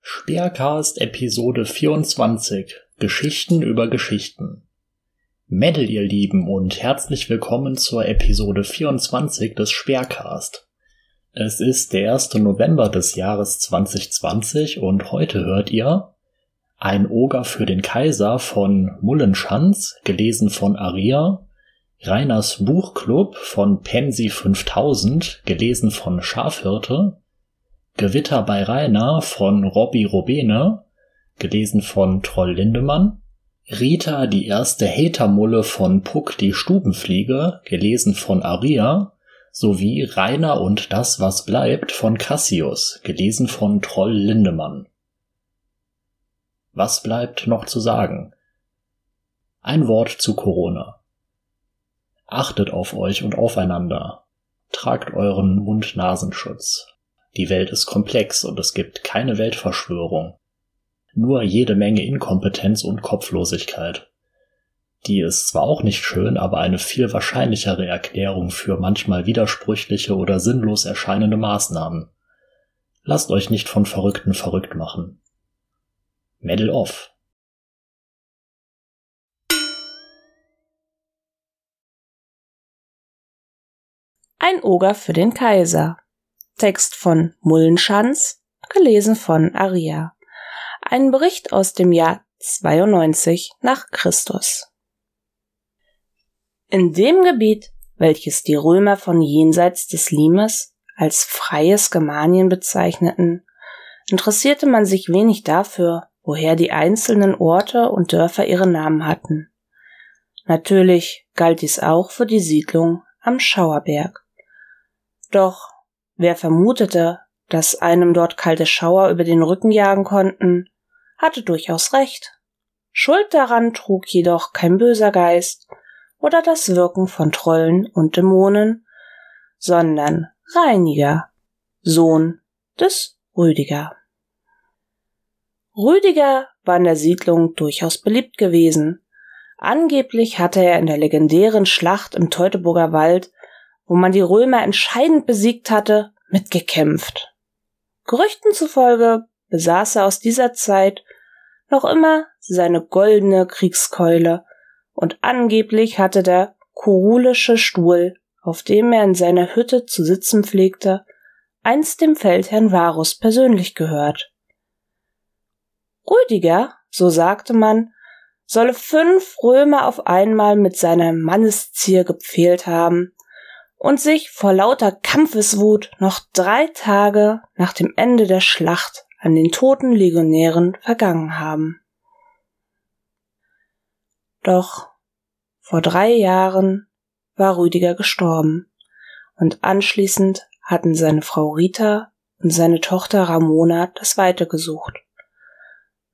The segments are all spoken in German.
Speercast Episode 24 Geschichten über Geschichten. Mädel, ihr Lieben, und herzlich willkommen zur Episode 24 des Speercast. Es ist der 1. November des Jahres 2020 und heute hört ihr Ein Oger für den Kaiser von Mullenschanz, gelesen von Aria, Reiners Buchclub von Pensi 5000, gelesen von Schafhirte, Gewitter bei Rainer von Robby Robene, gelesen von Troll Lindemann, Rita die erste Hatermulle von Puck die Stubenfliege, gelesen von Aria, sowie Rainer und das, was bleibt von Cassius, gelesen von Troll Lindemann. Was bleibt noch zu sagen? Ein Wort zu Corona. Achtet auf euch und aufeinander. Tragt euren Mund-Nasenschutz. Die Welt ist komplex und es gibt keine Weltverschwörung. Nur jede Menge Inkompetenz und Kopflosigkeit. Die ist zwar auch nicht schön, aber eine viel wahrscheinlichere Erklärung für manchmal widersprüchliche oder sinnlos erscheinende Maßnahmen. Lasst euch nicht von Verrückten verrückt machen. Medal off. Ein Oger für den Kaiser Text von Mullenschanz, gelesen von Aria. Ein Bericht aus dem Jahr 92 nach Christus. In dem Gebiet, welches die Römer von jenseits des Limes als freies Germanien bezeichneten, interessierte man sich wenig dafür, woher die einzelnen Orte und Dörfer ihre Namen hatten. Natürlich galt dies auch für die Siedlung am Schauerberg. Doch Wer vermutete, dass einem dort kalte Schauer über den Rücken jagen konnten, hatte durchaus recht. Schuld daran trug jedoch kein böser Geist oder das Wirken von Trollen und Dämonen, sondern Reiniger, Sohn des Rüdiger. Rüdiger war in der Siedlung durchaus beliebt gewesen. Angeblich hatte er in der legendären Schlacht im Teutoburger Wald wo man die Römer entscheidend besiegt hatte, mitgekämpft. Gerüchten zufolge besaß er aus dieser Zeit noch immer seine goldene Kriegskeule und angeblich hatte der kurulische Stuhl, auf dem er in seiner Hütte zu sitzen pflegte, einst dem Feldherrn Varus persönlich gehört. Rüdiger, so sagte man, solle fünf Römer auf einmal mit seiner Manneszier gepfählt haben, und sich vor lauter Kampfeswut noch drei Tage nach dem Ende der Schlacht an den toten Legionären vergangen haben. Doch vor drei Jahren war Rüdiger gestorben und anschließend hatten seine Frau Rita und seine Tochter Ramona das Weite gesucht.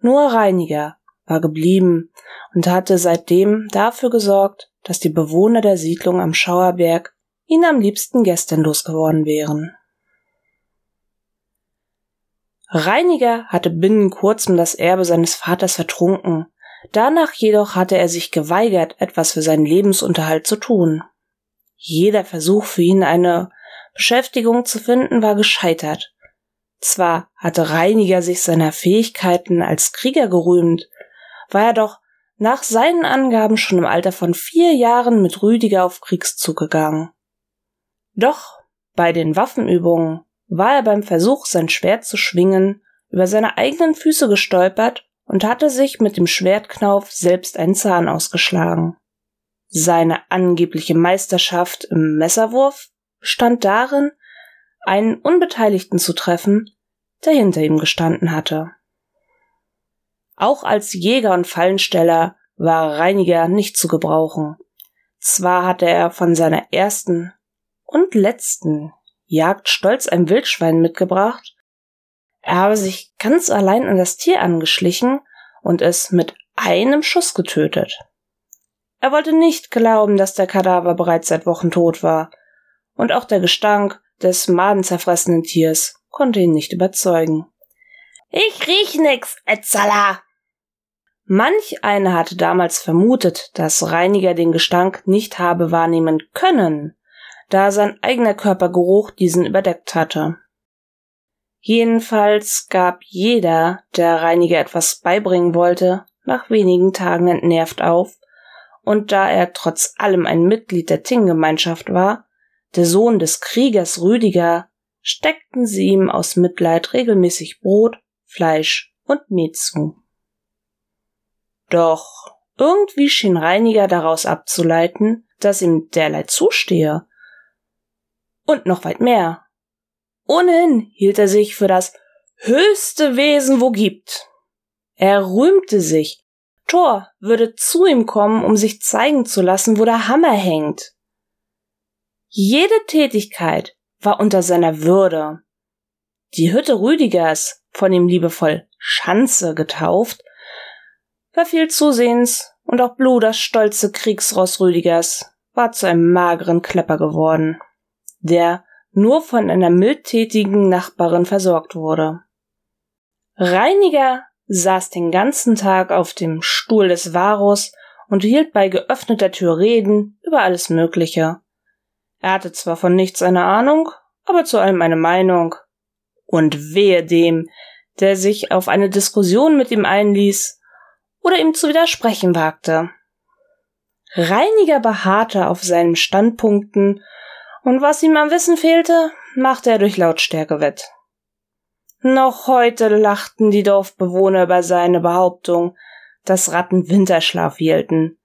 Nur Reiniger war geblieben und hatte seitdem dafür gesorgt, dass die Bewohner der Siedlung am Schauerberg ihn am liebsten gestern losgeworden wären. Reiniger hatte binnen kurzem das Erbe seines Vaters vertrunken, danach jedoch hatte er sich geweigert, etwas für seinen Lebensunterhalt zu tun. Jeder Versuch für ihn eine Beschäftigung zu finden war gescheitert. Zwar hatte Reiniger sich seiner Fähigkeiten als Krieger gerühmt, war er doch nach seinen Angaben schon im Alter von vier Jahren mit Rüdiger auf Kriegszug gegangen. Doch bei den Waffenübungen war er beim Versuch, sein Schwert zu schwingen, über seine eigenen Füße gestolpert und hatte sich mit dem Schwertknauf selbst einen Zahn ausgeschlagen. Seine angebliche Meisterschaft im Messerwurf stand darin, einen Unbeteiligten zu treffen, der hinter ihm gestanden hatte. Auch als Jäger und Fallensteller war Reiniger nicht zu gebrauchen. Zwar hatte er von seiner ersten und letzten Jagd stolz ein Wildschwein mitgebracht. Er habe sich ganz allein an das Tier angeschlichen und es mit einem Schuss getötet. Er wollte nicht glauben, dass der Kadaver bereits seit Wochen tot war, und auch der Gestank des madenzerfressenen Tiers konnte ihn nicht überzeugen. Ich riech nix, Etzala! Manch einer hatte damals vermutet, dass Reiniger den Gestank nicht habe wahrnehmen können, da sein eigener Körpergeruch diesen überdeckt hatte. Jedenfalls gab jeder, der Reiniger etwas beibringen wollte, nach wenigen Tagen entnervt auf, und da er trotz allem ein Mitglied der Ting-Gemeinschaft war, der Sohn des Kriegers Rüdiger, steckten sie ihm aus Mitleid regelmäßig Brot, Fleisch und Met zu. Doch irgendwie schien Reiniger daraus abzuleiten, dass ihm derlei zustehe. Und noch weit mehr. Ohnehin hielt er sich für das höchste Wesen, wo gibt. Er rühmte sich, Thor würde zu ihm kommen, um sich zeigen zu lassen, wo der Hammer hängt. Jede Tätigkeit war unter seiner Würde. Die Hütte Rüdigers, von ihm liebevoll Schanze getauft, verfiel zusehends und auch Blue, das stolze Kriegsross Rüdigers, war zu einem mageren Klepper geworden, der nur von einer mildtätigen Nachbarin versorgt wurde. Reiniger saß den ganzen Tag auf dem Stuhl des Varus und hielt bei geöffneter Tür Reden über alles Mögliche. Er hatte zwar von nichts eine Ahnung, aber zu allem eine Meinung. Und wehe dem, der sich auf eine Diskussion mit ihm einließ oder ihm zu widersprechen wagte. Reiniger beharrte auf seinen Standpunkten, und was ihm am Wissen fehlte, machte er durch Lautstärke wett. Noch heute lachten die Dorfbewohner über seine Behauptung, dass Ratten Winterschlaf hielten,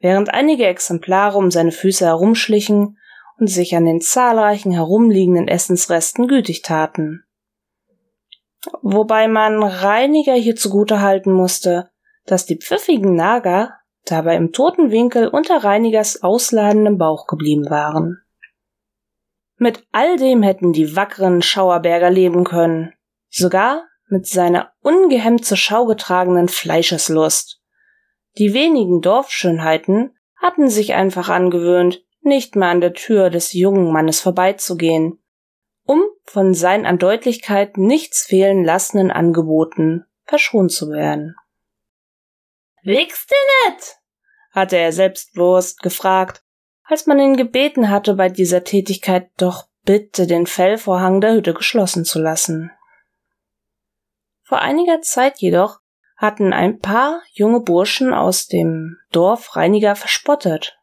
während einige Exemplare um seine Füße herumschlichen und sich an den zahlreichen herumliegenden Essensresten gütig taten. Wobei man Reiniger hier zugute halten musste, dass die pfiffigen Nager dabei im toten Winkel unter Reinigers ausladendem Bauch geblieben waren. Mit all dem hätten die wackeren Schauerberger leben können, sogar mit seiner ungehemmt zur Schau getragenen Fleischeslust. Die wenigen Dorfschönheiten hatten sich einfach angewöhnt, nicht mehr an der Tür des jungen Mannes vorbeizugehen, um von seinen an Deutlichkeit nichts fehlen lassenden Angeboten verschont zu werden. Wickst du net? hatte er selbstbewusst gefragt, als man ihn gebeten hatte, bei dieser Tätigkeit doch bitte den Fellvorhang der Hütte geschlossen zu lassen. Vor einiger Zeit jedoch hatten ein paar junge Burschen aus dem Dorf Reiniger verspottet.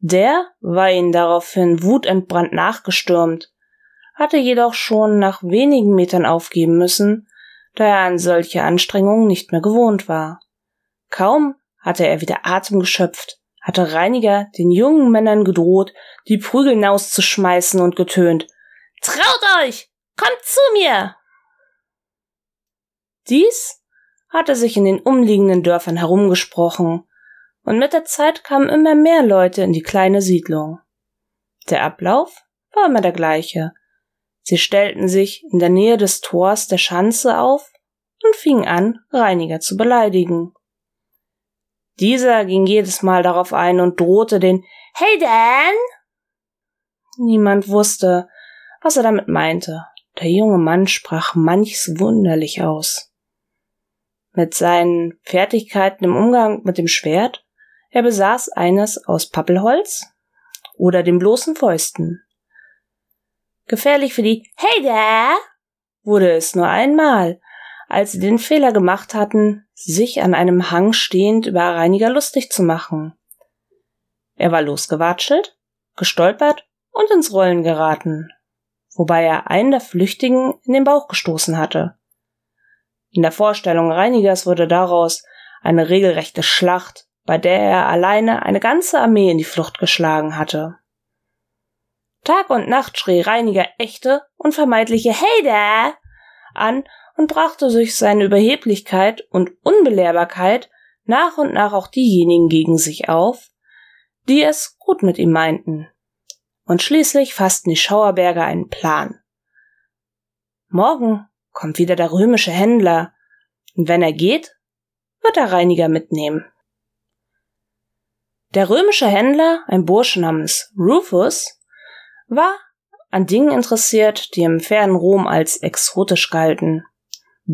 Der war ihnen daraufhin wutentbrannt nachgestürmt, hatte jedoch schon nach wenigen Metern aufgeben müssen, da er an solche Anstrengungen nicht mehr gewohnt war. Kaum hatte er wieder Atem geschöpft, hatte Reiniger den jungen Männern gedroht, die Prügel hinauszuschmeißen und getönt Traut euch. Kommt zu mir. Dies hatte sich in den umliegenden Dörfern herumgesprochen, und mit der Zeit kamen immer mehr Leute in die kleine Siedlung. Der Ablauf war immer der gleiche. Sie stellten sich in der Nähe des Tors der Schanze auf und fingen an, Reiniger zu beleidigen. Dieser ging jedes Mal darauf ein und drohte den Hey Dan! Niemand wusste, was er damit meinte. Der junge Mann sprach manches wunderlich aus mit seinen Fertigkeiten im Umgang mit dem Schwert. Er besaß eines aus Pappelholz oder den bloßen Fäusten. Gefährlich für die Hey da wurde es nur einmal, als sie den Fehler gemacht hatten, sich an einem Hang stehend über Reiniger lustig zu machen. Er war losgewatschelt, gestolpert und ins Rollen geraten, wobei er einen der Flüchtigen in den Bauch gestoßen hatte. In der Vorstellung Reinigers wurde daraus eine regelrechte Schlacht, bei der er alleine eine ganze Armee in die Flucht geschlagen hatte. Tag und Nacht schrie Reiniger echte, unvermeidliche Hey da an und brachte durch seine Überheblichkeit und Unbelehrbarkeit nach und nach auch diejenigen gegen sich auf, die es gut mit ihm meinten. Und schließlich fassten die Schauerberger einen Plan. Morgen kommt wieder der römische Händler, und wenn er geht, wird der Reiniger mitnehmen. Der römische Händler, ein Bursche namens Rufus, war an Dingen interessiert, die im fernen Rom als exotisch galten.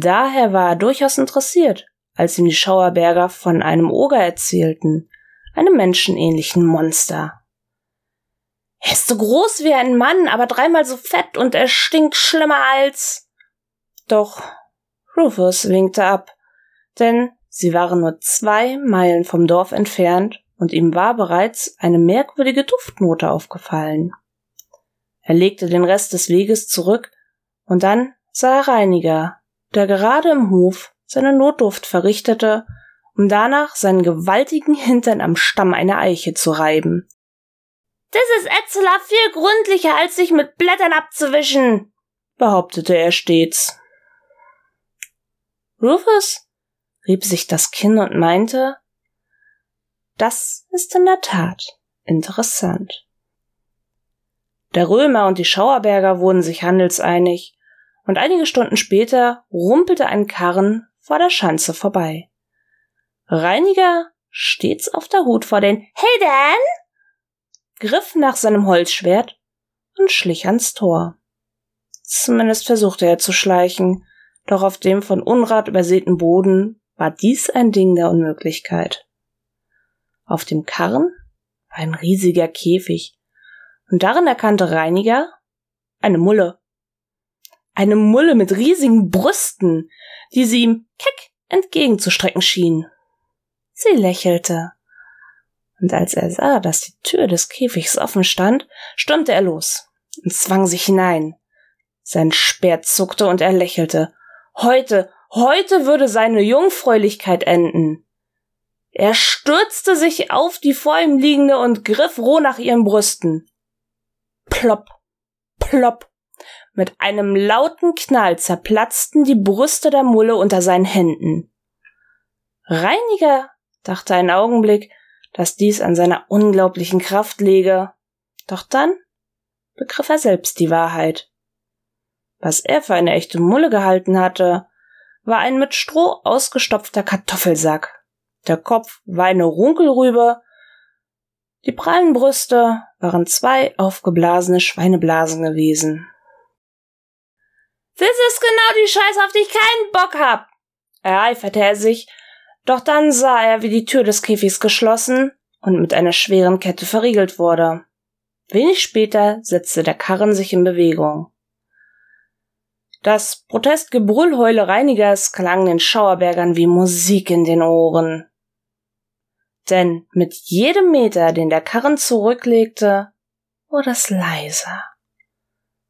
Daher war er durchaus interessiert, als ihm die Schauerberger von einem Oger erzählten, einem menschenähnlichen Monster. Er ist so groß wie ein Mann, aber dreimal so fett und er stinkt schlimmer als. Doch Rufus winkte ab, denn sie waren nur zwei Meilen vom Dorf entfernt und ihm war bereits eine merkwürdige Duftnote aufgefallen. Er legte den Rest des Weges zurück und dann sah er Reiniger, der gerade im Hof seine Notduft verrichtete, um danach seinen gewaltigen Hintern am Stamm einer Eiche zu reiben. Das ist Etzela viel gründlicher, als sich mit Blättern abzuwischen, behauptete er stets. Rufus rieb sich das Kinn und meinte, das ist in der Tat interessant. Der Römer und die Schauerberger wurden sich handelseinig, und einige Stunden später rumpelte ein Karren vor der Schanze vorbei. Reiniger, stets auf der Hut vor den Hey Dan, griff nach seinem Holzschwert und schlich ans Tor. Zumindest versuchte er zu schleichen, doch auf dem von Unrat übersäten Boden war dies ein Ding der Unmöglichkeit. Auf dem Karren war ein riesiger Käfig, und darin erkannte Reiniger eine Mulle. Eine Mulle mit riesigen Brüsten, die sie ihm keck entgegenzustrecken schien. Sie lächelte und als er sah, dass die Tür des Käfigs offen stand, stürmte er los und zwang sich hinein. Sein Speer zuckte und er lächelte. Heute, heute würde seine Jungfräulichkeit enden. Er stürzte sich auf die vor ihm liegende und griff roh nach ihren Brüsten. Plopp, plopp. Mit einem lauten Knall zerplatzten die Brüste der Mulle unter seinen Händen. Reiniger, dachte ein Augenblick, dass dies an seiner unglaublichen Kraft läge. Doch dann begriff er selbst die Wahrheit. Was er für eine echte Mulle gehalten hatte, war ein mit Stroh ausgestopfter Kartoffelsack. Der Kopf war eine Runkelrübe, die prallen Brüste waren zwei aufgeblasene Schweineblasen gewesen. Das ist genau die Scheiße, auf die ich keinen Bock hab, ereiferte er sich doch dann sah er, wie die Tür des Käfigs geschlossen und mit einer schweren Kette verriegelt wurde. Wenig später setzte der Karren sich in Bewegung. Das Protestgebrüllheule Reinigers klang den Schauerbergern wie Musik in den Ohren. Denn mit jedem Meter, den der Karren zurücklegte, wurde es leiser.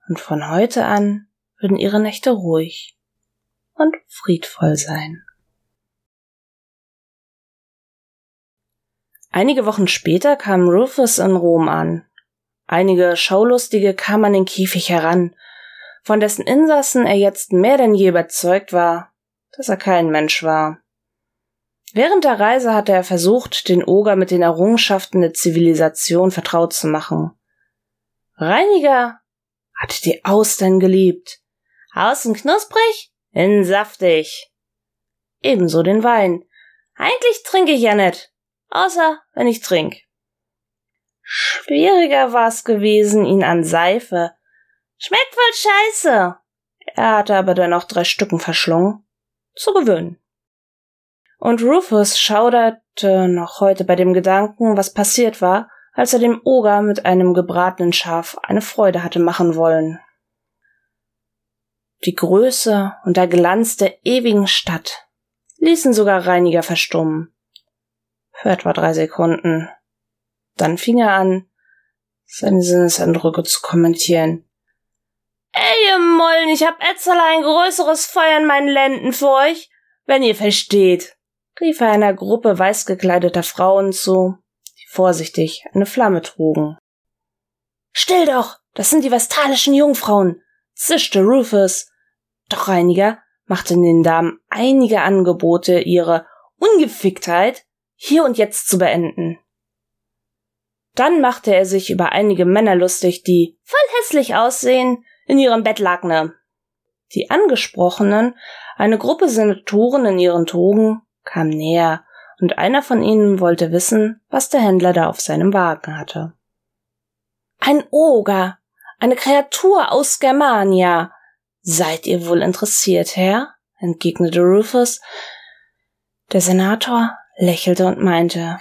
Und von heute an würden ihre Nächte ruhig und friedvoll sein. Einige Wochen später kam Rufus in Rom an. Einige Schaulustige kamen an den Käfig heran, von dessen Insassen er jetzt mehr denn je überzeugt war, dass er kein Mensch war. Während der Reise hatte er versucht, den Oger mit den Errungenschaften der Zivilisation vertraut zu machen. Reiniger hatte die Austern geliebt. Außen knusprig, innen saftig. Ebenso den Wein. Eigentlich trinke ich ja nicht, außer wenn ich trink. Schwieriger war's gewesen, ihn an Seife. Schmeckt voll scheiße. Er hatte aber dennoch drei Stücken verschlungen. Zu gewöhnen. Und Rufus schauderte noch heute bei dem Gedanken, was passiert war, als er dem Oger mit einem gebratenen Schaf eine Freude hatte machen wollen. Die Größe und der Glanz der ewigen Stadt ließen sogar Reiniger verstummen für etwa drei Sekunden. Dann fing er an, seine Sinneseindrücke zu kommentieren. Ey, ihr Mollen, ich hab Etzerl ein größeres Feuer in meinen Lenden für euch, wenn ihr versteht, rief er einer Gruppe weißgekleideter Frauen zu, die vorsichtig eine Flamme trugen. Still doch, das sind die vestalischen Jungfrauen, zischte Rufus. Doch Reiniger machte den Damen einige Angebote, ihre Ungeficktheit hier und jetzt zu beenden. Dann machte er sich über einige Männer lustig, die voll hässlich aussehen in ihrem Bettlagne. Die Angesprochenen, eine Gruppe Senatoren in ihren Togen, kam näher, und einer von ihnen wollte wissen, was der Händler da auf seinem Wagen hatte. Ein Oger, eine Kreatur aus Germania. Seid ihr wohl interessiert, Herr? entgegnete Rufus. Der Senator lächelte und meinte,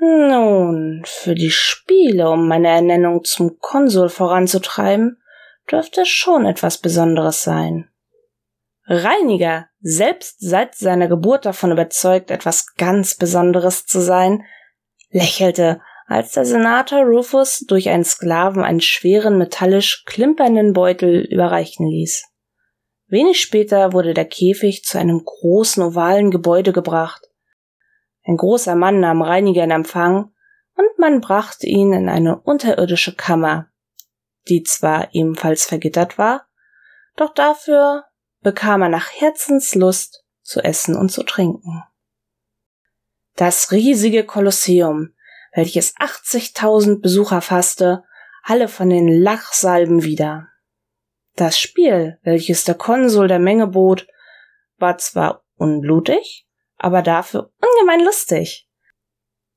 Nun, für die Spiele, um meine Ernennung zum Konsul voranzutreiben, dürfte schon etwas Besonderes sein. Reiniger, selbst seit seiner Geburt davon überzeugt, etwas ganz Besonderes zu sein, lächelte, als der Senator Rufus durch einen Sklaven einen schweren, metallisch klimpernden Beutel überreichen ließ. Wenig später wurde der Käfig zu einem großen ovalen Gebäude gebracht. Ein großer Mann nahm Reiniger in Empfang und man brachte ihn in eine unterirdische Kammer, die zwar ebenfalls vergittert war, doch dafür bekam er nach Herzenslust zu essen und zu trinken. Das riesige Kolosseum, welches 80.000 Besucher fasste, alle von den Lachsalben wieder. Das Spiel, welches der Konsul der Menge bot, war zwar unblutig, aber dafür ungemein lustig.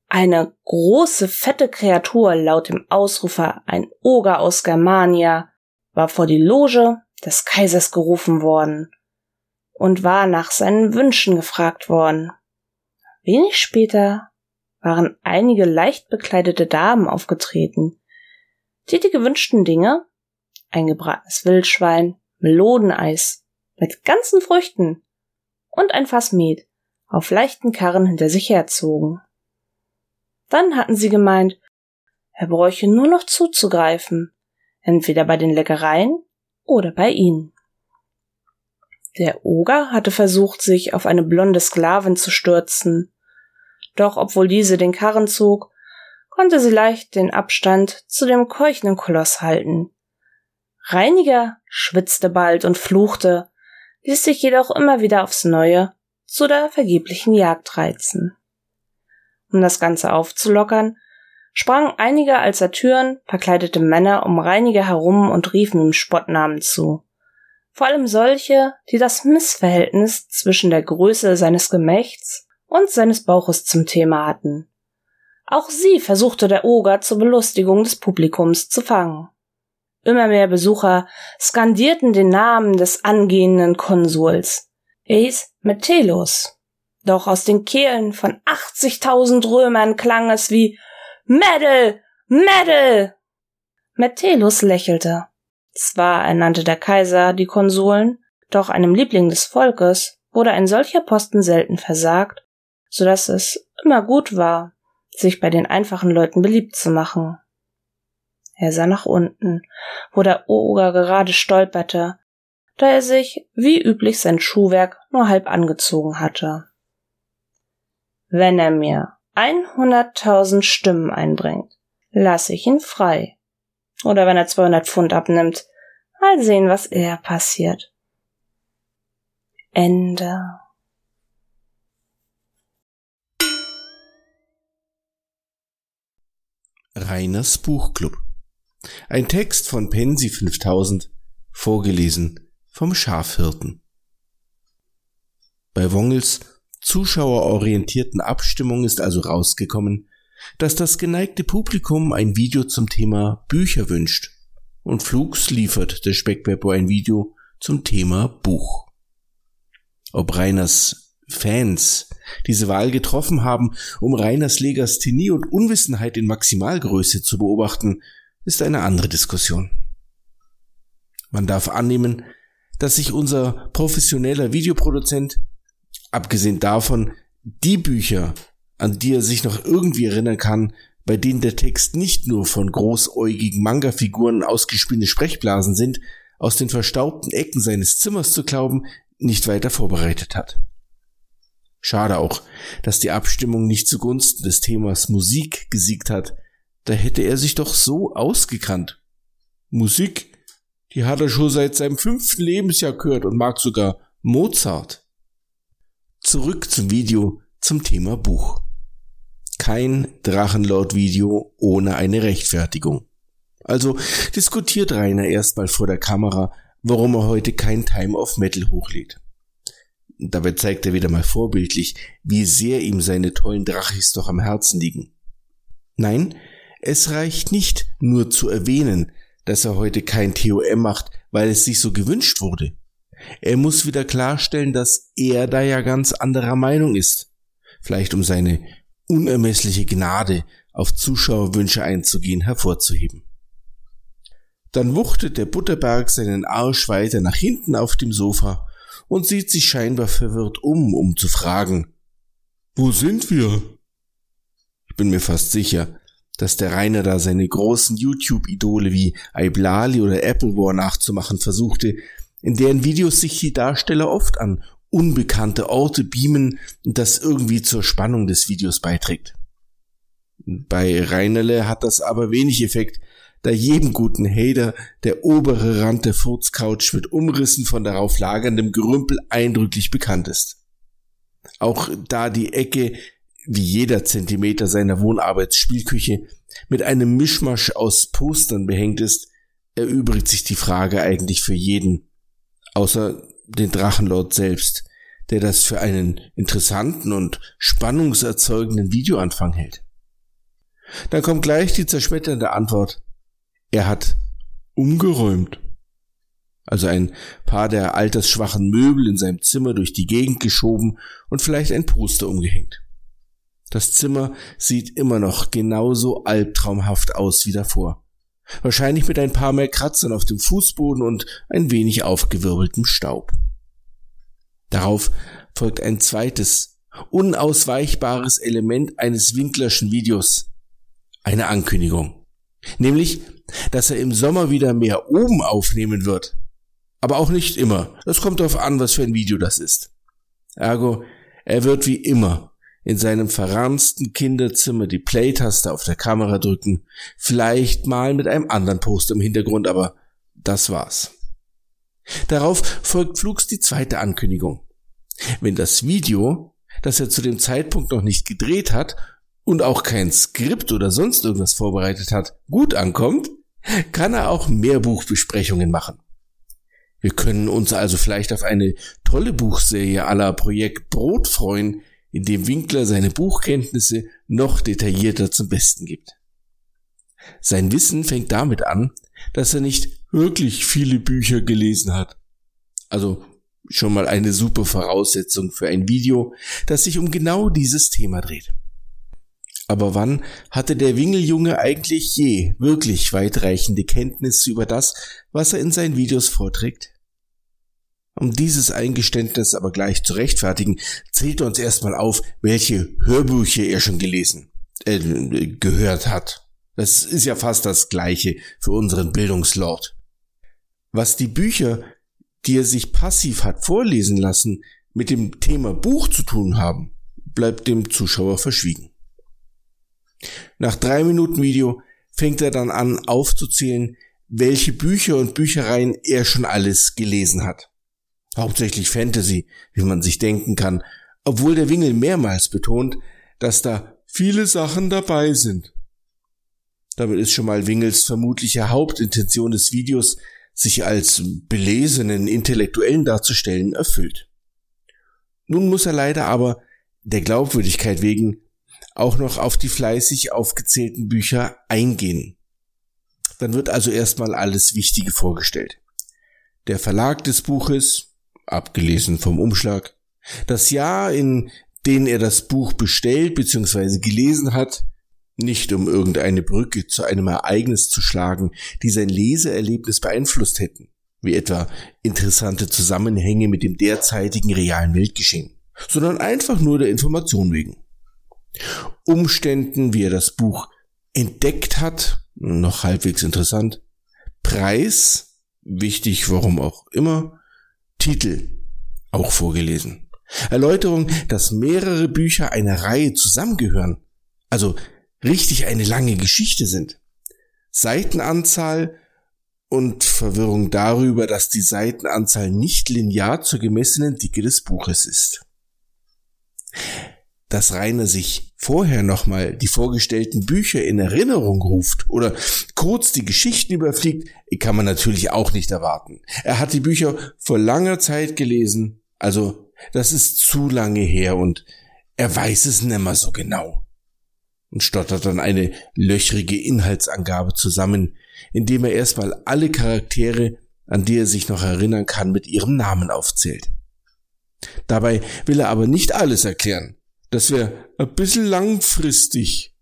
Eine große, fette Kreatur laut dem Ausrufer ein Oger aus Germania war vor die Loge des Kaisers gerufen worden und war nach seinen Wünschen gefragt worden. Wenig später waren einige leicht bekleidete Damen aufgetreten, die die gewünschten Dinge, ein gebratenes Wildschwein, Melodeneis mit ganzen Früchten und ein Fass Met auf leichten Karren hinter sich herzogen. Dann hatten sie gemeint, er bräuche nur noch zuzugreifen, entweder bei den Leckereien oder bei ihnen. Der Oger hatte versucht, sich auf eine blonde Sklavin zu stürzen. Doch obwohl diese den Karren zog, konnte sie leicht den Abstand zu dem keuchenden Koloss halten. Reiniger schwitzte bald und fluchte, ließ sich jedoch immer wieder aufs Neue zu der vergeblichen Jagd reizen. Um das Ganze aufzulockern, sprangen einige als Satyren verkleidete Männer um Reiniger herum und riefen ihm Spottnamen zu. Vor allem solche, die das Missverhältnis zwischen der Größe seines Gemächts und seines Bauches zum Thema hatten. Auch sie versuchte der Oger zur Belustigung des Publikums zu fangen. Immer mehr Besucher skandierten den Namen des angehenden Konsuls. Er hieß Metellus. Doch aus den Kehlen von 80.000 Römern klang es wie Medal! Medal! Metellus lächelte. Zwar ernannte der Kaiser die Konsuln, doch einem Liebling des Volkes wurde ein solcher Posten selten versagt, so dass es immer gut war, sich bei den einfachen Leuten beliebt zu machen. Er sah nach unten, wo der Oger gerade stolperte, da er sich, wie üblich, sein Schuhwerk nur halb angezogen hatte. Wenn er mir 100.000 Stimmen einbringt, lasse ich ihn frei. Oder wenn er 200 Pfund abnimmt, mal sehen, was eher passiert. Ende. Reiners Buchclub. Ein Text von Pensi 5000, vorgelesen vom Schafhirten. Bei Wongels zuschauerorientierten Abstimmung ist also rausgekommen, dass das geneigte Publikum ein Video zum Thema Bücher wünscht und Flugs liefert der Speckbeppo ein Video zum Thema Buch. Ob Reiners Fans diese Wahl getroffen haben, um Reiners Legasthenie und Unwissenheit in Maximalgröße zu beobachten, ist eine andere Diskussion. Man darf annehmen, dass sich unser professioneller Videoproduzent Abgesehen davon, die Bücher, an die er sich noch irgendwie erinnern kann, bei denen der Text nicht nur von großäugigen Manga-Figuren ausgespielene Sprechblasen sind, aus den verstaubten Ecken seines Zimmers zu glauben, nicht weiter vorbereitet hat. Schade auch, dass die Abstimmung nicht zugunsten des Themas Musik gesiegt hat, da hätte er sich doch so ausgekannt. Musik, die hat er schon seit seinem fünften Lebensjahr gehört und mag sogar Mozart. Zurück zum Video zum Thema Buch. Kein Drachenlord-Video ohne eine Rechtfertigung. Also diskutiert Rainer erstmal vor der Kamera, warum er heute kein Time of Metal hochlädt. Dabei zeigt er wieder mal vorbildlich, wie sehr ihm seine tollen Drachis doch am Herzen liegen. Nein, es reicht nicht nur zu erwähnen, dass er heute kein TOM macht, weil es sich so gewünscht wurde. Er muss wieder klarstellen, dass er da ja ganz anderer Meinung ist. Vielleicht um seine unermessliche Gnade, auf Zuschauerwünsche einzugehen, hervorzuheben. Dann wuchtet der Butterberg seinen Arsch weiter nach hinten auf dem Sofa und sieht sich scheinbar verwirrt um, um zu fragen, wo sind wir? Ich bin mir fast sicher, dass der Rainer da seine großen YouTube-Idole wie Iblali oder Applewar nachzumachen versuchte, in deren Videos sich die Darsteller oft an unbekannte Orte beamen und das irgendwie zur Spannung des Videos beiträgt. Bei Reinerle hat das aber wenig Effekt, da jedem guten Hater der obere Rand der Furzcouch mit Umrissen von darauf lagerndem Gerümpel eindrücklich bekannt ist. Auch da die Ecke, wie jeder Zentimeter seiner Wohnarbeitsspielküche, mit einem Mischmasch aus Postern behängt ist, erübrigt sich die Frage eigentlich für jeden, außer den Drachenlord selbst, der das für einen interessanten und spannungserzeugenden Videoanfang hält. Dann kommt gleich die zerschmetternde Antwort, er hat umgeräumt. Also ein paar der altersschwachen Möbel in seinem Zimmer durch die Gegend geschoben und vielleicht ein Poster umgehängt. Das Zimmer sieht immer noch genauso albtraumhaft aus wie davor. Wahrscheinlich mit ein paar mehr Kratzern auf dem Fußboden und ein wenig aufgewirbeltem Staub. Darauf folgt ein zweites, unausweichbares Element eines Winklerschen Videos. Eine Ankündigung. Nämlich, dass er im Sommer wieder mehr oben aufnehmen wird. Aber auch nicht immer. Das kommt darauf an, was für ein Video das ist. Ergo, er wird wie immer in seinem verransten Kinderzimmer die Play-Taste auf der Kamera drücken, vielleicht mal mit einem anderen Poster im Hintergrund, aber das war's. Darauf folgt flugs die zweite Ankündigung. Wenn das Video, das er zu dem Zeitpunkt noch nicht gedreht hat und auch kein Skript oder sonst irgendwas vorbereitet hat, gut ankommt, kann er auch mehr Buchbesprechungen machen. Wir können uns also vielleicht auf eine tolle Buchserie aller Projekt Brot freuen, in dem Winkler seine Buchkenntnisse noch detaillierter zum Besten gibt. Sein Wissen fängt damit an, dass er nicht wirklich viele Bücher gelesen hat. Also schon mal eine super Voraussetzung für ein Video, das sich um genau dieses Thema dreht. Aber wann hatte der Wingeljunge eigentlich je wirklich weitreichende Kenntnisse über das, was er in seinen Videos vorträgt? Um dieses Eingeständnis aber gleich zu rechtfertigen, zählt er uns erstmal auf, welche Hörbücher er schon gelesen, äh, gehört hat. Das ist ja fast das Gleiche für unseren Bildungslord. Was die Bücher, die er sich passiv hat vorlesen lassen, mit dem Thema Buch zu tun haben, bleibt dem Zuschauer verschwiegen. Nach drei Minuten Video fängt er dann an aufzuzählen, welche Bücher und Büchereien er schon alles gelesen hat. Hauptsächlich Fantasy, wie man sich denken kann, obwohl der Wingel mehrmals betont, dass da viele Sachen dabei sind. Damit ist schon mal Wingels vermutliche Hauptintention des Videos, sich als belesenen Intellektuellen darzustellen, erfüllt. Nun muss er leider aber, der Glaubwürdigkeit wegen, auch noch auf die fleißig aufgezählten Bücher eingehen. Dann wird also erstmal alles Wichtige vorgestellt. Der Verlag des Buches, abgelesen vom Umschlag, das Jahr, in dem er das Buch bestellt bzw. gelesen hat, nicht um irgendeine Brücke zu einem Ereignis zu schlagen, die sein Leseerlebnis beeinflusst hätten, wie etwa interessante Zusammenhänge mit dem derzeitigen realen Weltgeschehen, sondern einfach nur der Information wegen. Umständen, wie er das Buch entdeckt hat, noch halbwegs interessant, Preis, wichtig, warum auch immer, Titel, auch vorgelesen. Erläuterung, dass mehrere Bücher einer Reihe zusammengehören, also richtig eine lange Geschichte sind. Seitenanzahl und Verwirrung darüber, dass die Seitenanzahl nicht linear zur gemessenen Dicke des Buches ist. Dass Rainer sich vorher nochmal die vorgestellten Bücher in Erinnerung ruft oder kurz die Geschichten überfliegt, kann man natürlich auch nicht erwarten. Er hat die Bücher vor langer Zeit gelesen, also das ist zu lange her und er weiß es nimmer so genau und stottert dann eine löchrige Inhaltsangabe zusammen, indem er erstmal alle Charaktere, an die er sich noch erinnern kann, mit ihrem Namen aufzählt. Dabei will er aber nicht alles erklären, Das wäre ein bisschen langfristig.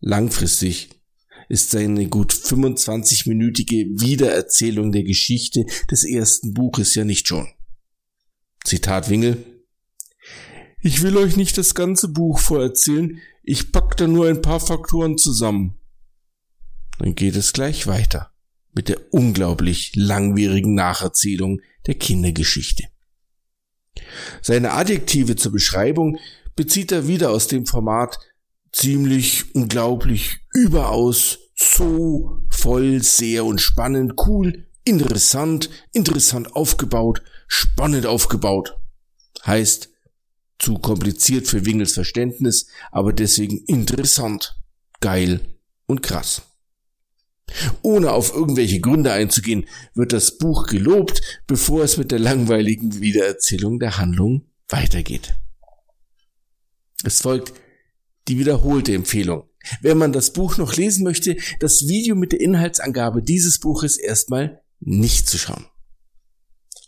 Langfristig ist seine gut 25-minütige Wiedererzählung der Geschichte des ersten Buches ja nicht schon. Zitat Wingel. Ich will euch nicht das ganze Buch vorerzählen, ich pack da nur ein paar Faktoren zusammen. Dann geht es gleich weiter mit der unglaublich langwierigen Nacherzählung der Kindergeschichte. Seine Adjektive zur Beschreibung bezieht er wieder aus dem Format ziemlich, unglaublich, überaus, so, voll, sehr und spannend, cool, interessant, interessant aufgebaut, spannend aufgebaut. Heißt, zu kompliziert für Wingels Verständnis, aber deswegen interessant, geil und krass. Ohne auf irgendwelche Gründe einzugehen, wird das Buch gelobt, bevor es mit der langweiligen Wiedererzählung der Handlung weitergeht. Es folgt die wiederholte Empfehlung. Wenn man das Buch noch lesen möchte, das Video mit der Inhaltsangabe dieses Buches erstmal nicht zu schauen.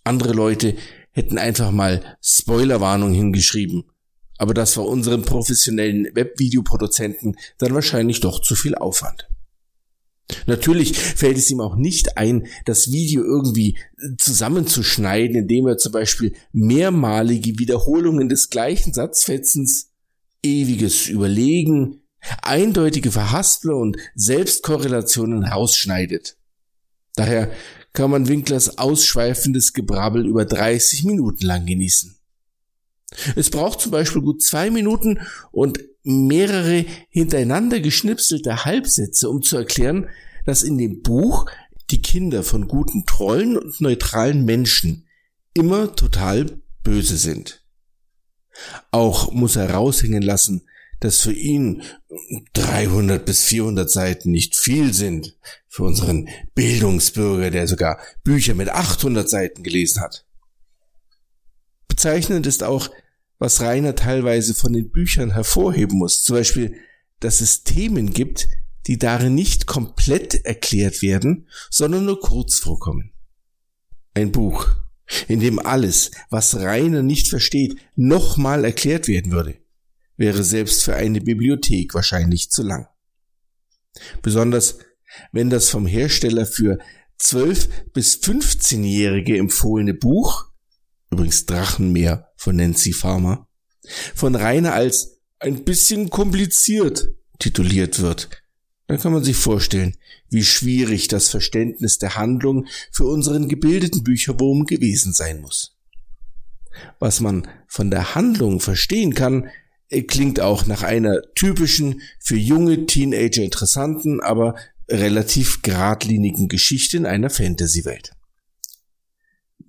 Andere Leute hätten einfach mal Spoilerwarnung hingeschrieben, aber das war unseren professionellen Webvideoproduzenten dann wahrscheinlich doch zu viel Aufwand. Natürlich fällt es ihm auch nicht ein, das Video irgendwie zusammenzuschneiden, indem er zum Beispiel mehrmalige Wiederholungen des gleichen Satzfetzens, ewiges Überlegen, eindeutige Verhaspler und Selbstkorrelationen herausschneidet. Daher kann man Winklers ausschweifendes Gebrabbel über 30 Minuten lang genießen. Es braucht zum Beispiel gut zwei Minuten und mehrere hintereinander geschnipselte Halbsätze, um zu erklären, dass in dem Buch die Kinder von guten Trollen und neutralen Menschen immer total böse sind. Auch muss er raushängen lassen, dass für ihn 300 bis 400 Seiten nicht viel sind, für unseren Bildungsbürger, der sogar Bücher mit 800 Seiten gelesen hat. Bezeichnend ist auch, was Rainer teilweise von den Büchern hervorheben muss. Zum Beispiel, dass es Themen gibt, die darin nicht komplett erklärt werden, sondern nur kurz vorkommen. Ein Buch, in dem alles, was Rainer nicht versteht, nochmal erklärt werden würde, wäre selbst für eine Bibliothek wahrscheinlich zu lang. Besonders wenn das vom Hersteller für 12 bis 15-Jährige empfohlene Buch übrigens Drachenmeer von Nancy Farmer, von Rainer als ein bisschen kompliziert tituliert wird, dann kann man sich vorstellen, wie schwierig das Verständnis der Handlung für unseren gebildeten Bücherwurm gewesen sein muss. Was man von der Handlung verstehen kann, klingt auch nach einer typischen, für junge Teenager interessanten, aber relativ geradlinigen Geschichte in einer Fantasy-Welt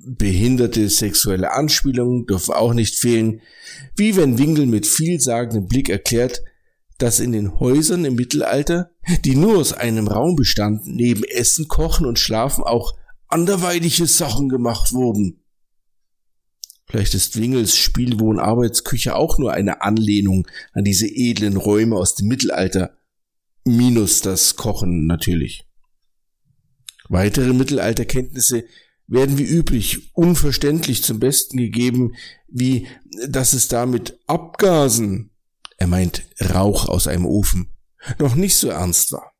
behinderte sexuelle Anspielungen dürfen auch nicht fehlen, wie wenn Winkel mit vielsagendem Blick erklärt, dass in den Häusern im Mittelalter, die nur aus einem Raum bestanden, neben Essen, Kochen und Schlafen auch anderweitige Sachen gemacht wurden. Vielleicht ist Wingels Spielwohn-Arbeitsküche auch nur eine Anlehnung an diese edlen Räume aus dem Mittelalter, minus das Kochen natürlich. Weitere Mittelalterkenntnisse werden wie üblich unverständlich zum Besten gegeben, wie dass es damit Abgasen, er meint Rauch aus einem Ofen, noch nicht so ernst war.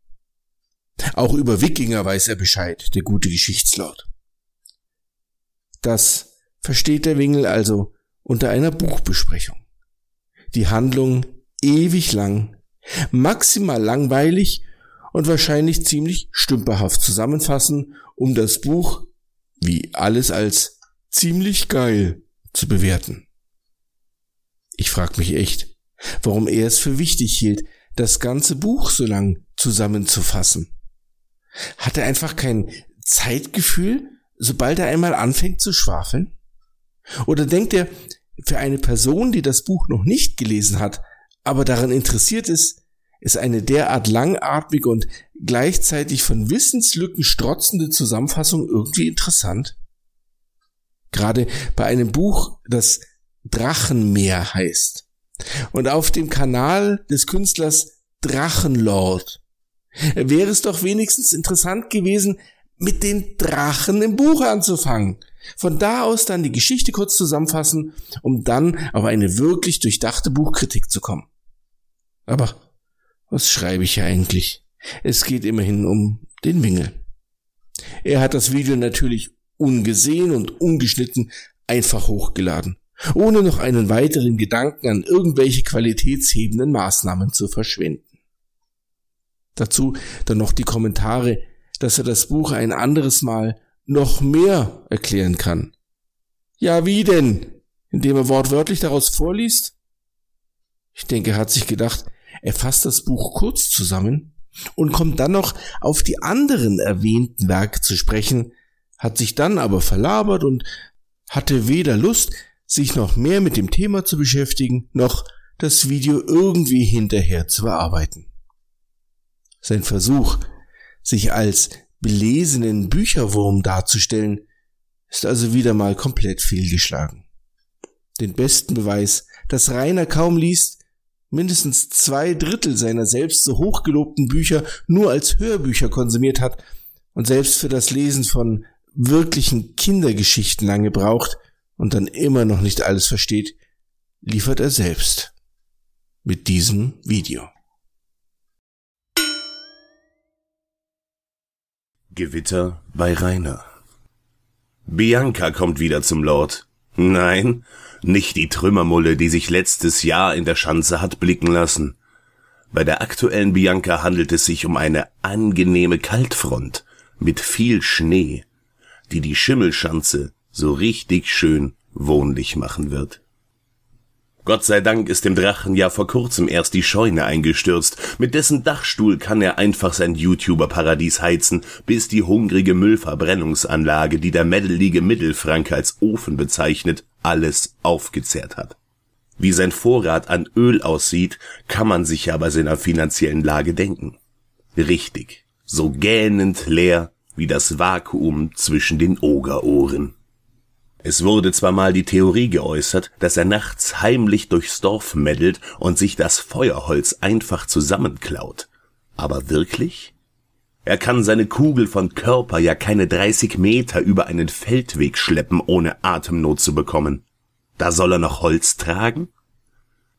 Auch über Wikinger weiß er Bescheid, der gute Geschichtslord. Das versteht der Wingel also unter einer Buchbesprechung. Die Handlung ewig lang, maximal langweilig und wahrscheinlich ziemlich stümperhaft zusammenfassen, um das Buch wie alles als ziemlich geil zu bewerten. Ich frag mich echt, warum er es für wichtig hielt, das ganze Buch so lang zusammenzufassen. Hat er einfach kein Zeitgefühl, sobald er einmal anfängt zu schwafeln? Oder denkt er, für eine Person, die das Buch noch nicht gelesen hat, aber daran interessiert ist, ist eine derart langatmige und gleichzeitig von Wissenslücken strotzende Zusammenfassung irgendwie interessant? Gerade bei einem Buch, das Drachenmeer heißt und auf dem Kanal des Künstlers Drachenlord wäre es doch wenigstens interessant gewesen, mit den Drachen im Buch anzufangen. Von da aus dann die Geschichte kurz zusammenfassen, um dann auf eine wirklich durchdachte Buchkritik zu kommen. Aber was schreibe ich hier eigentlich? Es geht immerhin um den Wingel. Er hat das Video natürlich ungesehen und ungeschnitten einfach hochgeladen, ohne noch einen weiteren Gedanken an irgendwelche qualitätshebenden Maßnahmen zu verschwenden. Dazu dann noch die Kommentare, dass er das Buch ein anderes Mal noch mehr erklären kann. Ja, wie denn? Indem er wortwörtlich daraus vorliest? Ich denke, er hat sich gedacht, er fasst das Buch kurz zusammen und kommt dann noch auf die anderen erwähnten Werke zu sprechen, hat sich dann aber verlabert und hatte weder Lust, sich noch mehr mit dem Thema zu beschäftigen, noch das Video irgendwie hinterher zu bearbeiten. Sein Versuch, sich als belesenen Bücherwurm darzustellen, ist also wieder mal komplett fehlgeschlagen. Den besten Beweis, dass Rainer kaum liest, mindestens zwei Drittel seiner selbst so hochgelobten Bücher nur als Hörbücher konsumiert hat und selbst für das Lesen von wirklichen Kindergeschichten lange braucht und dann immer noch nicht alles versteht, liefert er selbst mit diesem Video. Gewitter bei Rainer. Bianca kommt wieder zum Lord. Nein, nicht die Trümmermulle, die sich letztes Jahr in der Schanze hat blicken lassen. Bei der aktuellen Bianca handelt es sich um eine angenehme Kaltfront mit viel Schnee, die die Schimmelschanze so richtig schön wohnlich machen wird. Gott sei Dank ist dem Drachen ja vor kurzem erst die Scheune eingestürzt. Mit dessen Dachstuhl kann er einfach sein YouTuber-Paradies heizen, bis die hungrige Müllverbrennungsanlage, die der Meddelige Mittelfrank als Ofen bezeichnet, alles aufgezehrt hat. Wie sein Vorrat an Öl aussieht, kann man sich ja bei seiner finanziellen Lage denken. Richtig, so gähnend leer wie das Vakuum zwischen den Ogerohren. Es wurde zwar mal die Theorie geäußert, dass er nachts heimlich durchs Dorf meddelt und sich das Feuerholz einfach zusammenklaut. Aber wirklich? Er kann seine Kugel von Körper ja keine 30 Meter über einen Feldweg schleppen, ohne Atemnot zu bekommen. Da soll er noch Holz tragen?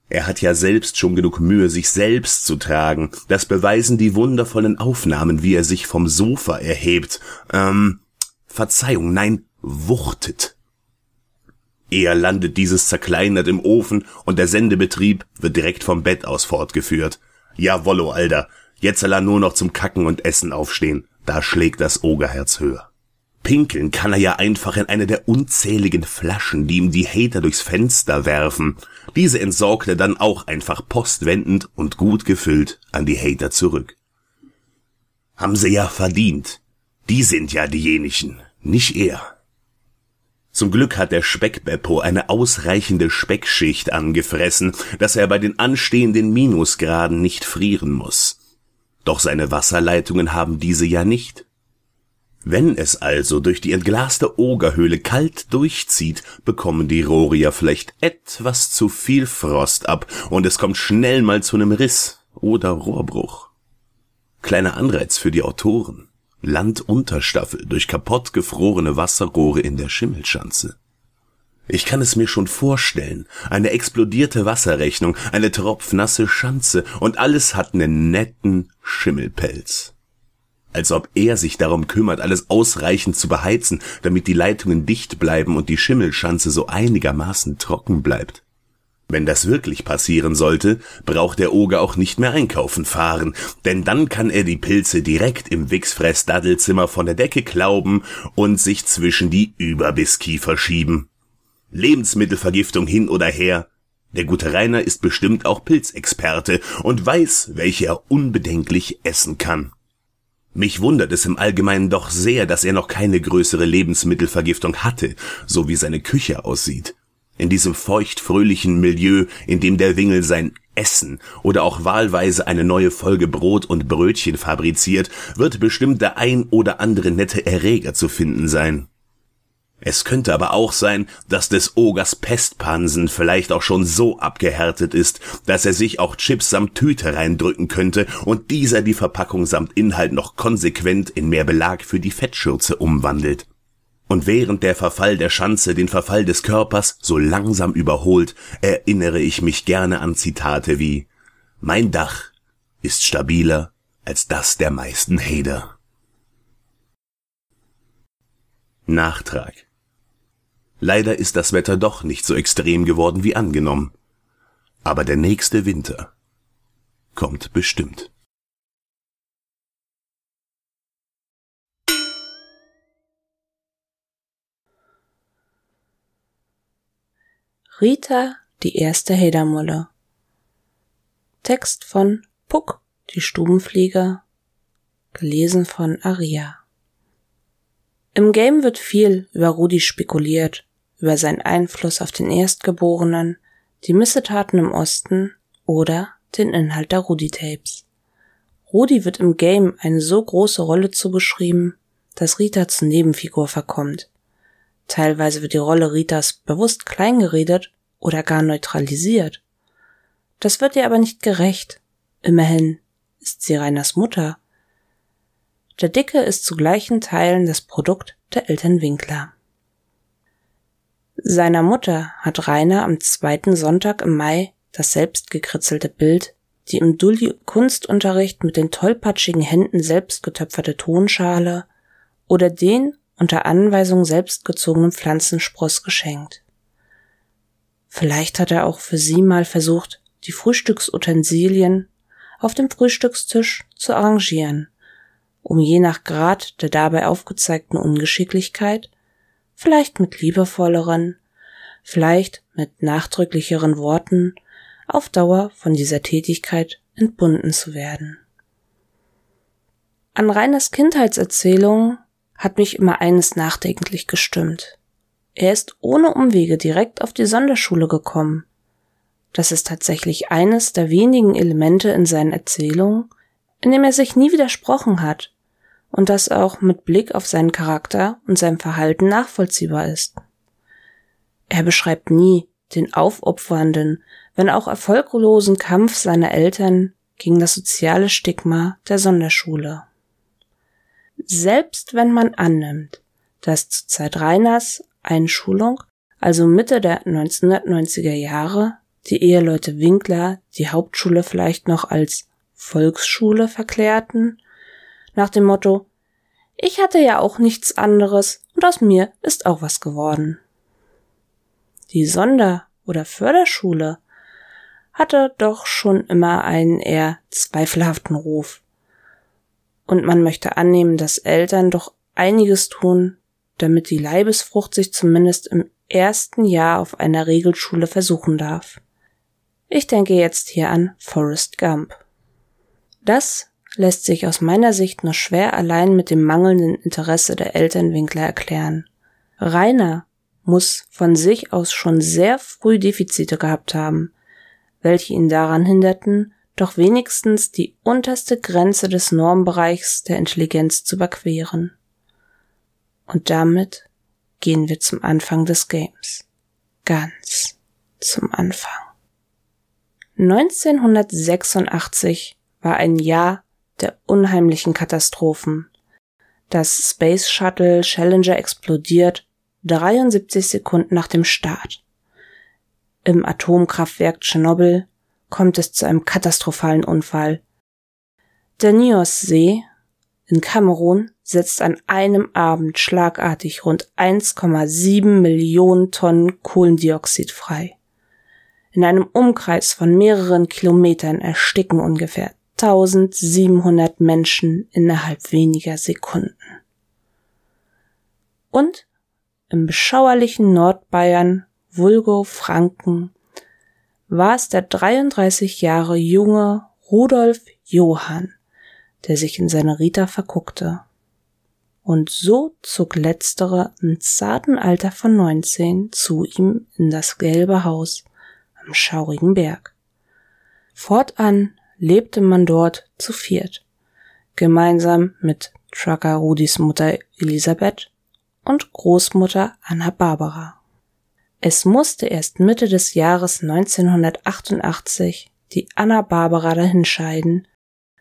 Er hat ja selbst schon genug Mühe, sich selbst zu tragen. Das beweisen die wundervollen Aufnahmen, wie er sich vom Sofa erhebt. Ähm, Verzeihung, nein, wuchtet. Eher landet dieses zerkleinert im Ofen und der Sendebetrieb wird direkt vom Bett aus fortgeführt. Jawollo, Alter. Jetzt soll er nur noch zum Kacken und Essen aufstehen. Da schlägt das Ogerherz höher. Pinkeln kann er ja einfach in eine der unzähligen Flaschen, die ihm die Hater durchs Fenster werfen. Diese entsorgt er dann auch einfach postwendend und gut gefüllt an die Hater zurück. Haben sie ja verdient. Die sind ja diejenigen, nicht er. Zum Glück hat der Speckbeppo eine ausreichende Speckschicht angefressen, dass er bei den anstehenden Minusgraden nicht frieren muss. Doch seine Wasserleitungen haben diese ja nicht. Wenn es also durch die entglaste Ogerhöhle kalt durchzieht, bekommen die ja vielleicht etwas zu viel Frost ab und es kommt schnell mal zu einem Riss oder Rohrbruch. Kleiner Anreiz für die Autoren. Landunterstaffel durch kaputt gefrorene Wasserrohre in der Schimmelschanze. Ich kann es mir schon vorstellen. Eine explodierte Wasserrechnung, eine tropfnasse Schanze und alles hat nen netten Schimmelpelz. Als ob er sich darum kümmert, alles ausreichend zu beheizen, damit die Leitungen dicht bleiben und die Schimmelschanze so einigermaßen trocken bleibt. Wenn das wirklich passieren sollte, braucht der Oger auch nicht mehr einkaufen fahren, denn dann kann er die Pilze direkt im Wichsfress-Daddelzimmer von der Decke klauben und sich zwischen die Überbisskiefer schieben. Lebensmittelvergiftung hin oder her. Der gute Rainer ist bestimmt auch Pilzexperte und weiß, welche er unbedenklich essen kann. Mich wundert es im Allgemeinen doch sehr, dass er noch keine größere Lebensmittelvergiftung hatte, so wie seine Küche aussieht in diesem feucht-fröhlichen Milieu, in dem der Wingel sein Essen oder auch wahlweise eine neue Folge Brot und Brötchen fabriziert, wird bestimmt der ein oder andere nette Erreger zu finden sein. Es könnte aber auch sein, dass des Ogers Pestpansen vielleicht auch schon so abgehärtet ist, dass er sich auch Chips samt Tüte reindrücken könnte und dieser die Verpackung samt Inhalt noch konsequent in mehr Belag für die Fettschürze umwandelt. Und während der Verfall der Schanze den Verfall des Körpers so langsam überholt, erinnere ich mich gerne an Zitate wie Mein Dach ist stabiler als das der meisten Hader. Nachtrag Leider ist das Wetter doch nicht so extrem geworden wie angenommen. Aber der nächste Winter kommt bestimmt. Rita, die erste Hedermulle. Text von Puck, die Stubenflieger. Gelesen von Aria. Im Game wird viel über Rudi spekuliert über seinen Einfluss auf den Erstgeborenen, die Missetaten im Osten oder den Inhalt der Rudy-Tapes. Rudi wird im Game eine so große Rolle zugeschrieben, dass Rita zur Nebenfigur verkommt. Teilweise wird die Rolle Ritas bewusst kleingeredet oder gar neutralisiert. Das wird ihr aber nicht gerecht. Immerhin ist sie Reiners Mutter. Der Dicke ist zu gleichen Teilen das Produkt der Eltern Winkler. Seiner Mutter hat Rainer am zweiten Sonntag im Mai das selbst gekritzelte Bild, die im Dulli-Kunstunterricht mit den tollpatschigen Händen selbst getöpferte Tonschale oder den unter Anweisung selbst gezogenen Pflanzenspross geschenkt. Vielleicht hat er auch für sie mal versucht, die Frühstücksutensilien auf dem Frühstückstisch zu arrangieren, um je nach Grad der dabei aufgezeigten Ungeschicklichkeit vielleicht mit liebevolleren, vielleicht mit nachdrücklicheren Worten auf Dauer von dieser Tätigkeit entbunden zu werden. An Reiners Kindheitserzählung hat mich immer eines nachdenklich gestimmt. Er ist ohne Umwege direkt auf die Sonderschule gekommen. Das ist tatsächlich eines der wenigen Elemente in seinen Erzählungen, in dem er sich nie widersprochen hat und das auch mit Blick auf seinen Charakter und sein Verhalten nachvollziehbar ist. Er beschreibt nie den aufopfernden, wenn auch erfolglosen Kampf seiner Eltern gegen das soziale Stigma der Sonderschule. Selbst wenn man annimmt, dass zur Zeit Reiners Einschulung, also Mitte der 1990er Jahre, die Eheleute Winkler die Hauptschule vielleicht noch als Volksschule verklärten nach dem Motto Ich hatte ja auch nichts anderes und aus mir ist auch was geworden. Die Sonder- oder Förderschule hatte doch schon immer einen eher zweifelhaften Ruf. Und man möchte annehmen, dass Eltern doch einiges tun, damit die Leibesfrucht sich zumindest im ersten Jahr auf einer Regelschule versuchen darf. Ich denke jetzt hier an Forrest Gump. Das lässt sich aus meiner Sicht nur schwer allein mit dem mangelnden Interesse der Elternwinkler erklären. Rainer muss von sich aus schon sehr früh Defizite gehabt haben, welche ihn daran hinderten, doch wenigstens die unterste Grenze des Normbereichs der Intelligenz zu überqueren. Und damit gehen wir zum Anfang des Games. Ganz zum Anfang. 1986 war ein Jahr der unheimlichen Katastrophen. Das Space Shuttle Challenger explodiert 73 Sekunden nach dem Start. Im Atomkraftwerk Tschernobyl kommt es zu einem katastrophalen Unfall. Der Nios-See in Kamerun setzt an einem Abend schlagartig rund 1,7 Millionen Tonnen Kohlendioxid frei. In einem Umkreis von mehreren Kilometern ersticken ungefähr 1700 Menschen innerhalb weniger Sekunden. Und im beschauerlichen Nordbayern, Vulgo Franken, war es der 33 Jahre junge Rudolf Johann, der sich in seine Rita verguckte. Und so zog letztere im zarten Alter von 19 zu ihm in das gelbe Haus am schaurigen Berg. Fortan lebte man dort zu viert, gemeinsam mit Trucker Rudis Mutter Elisabeth und Großmutter Anna Barbara. Es musste erst Mitte des Jahres 1988 die Anna Barbara dahinscheiden,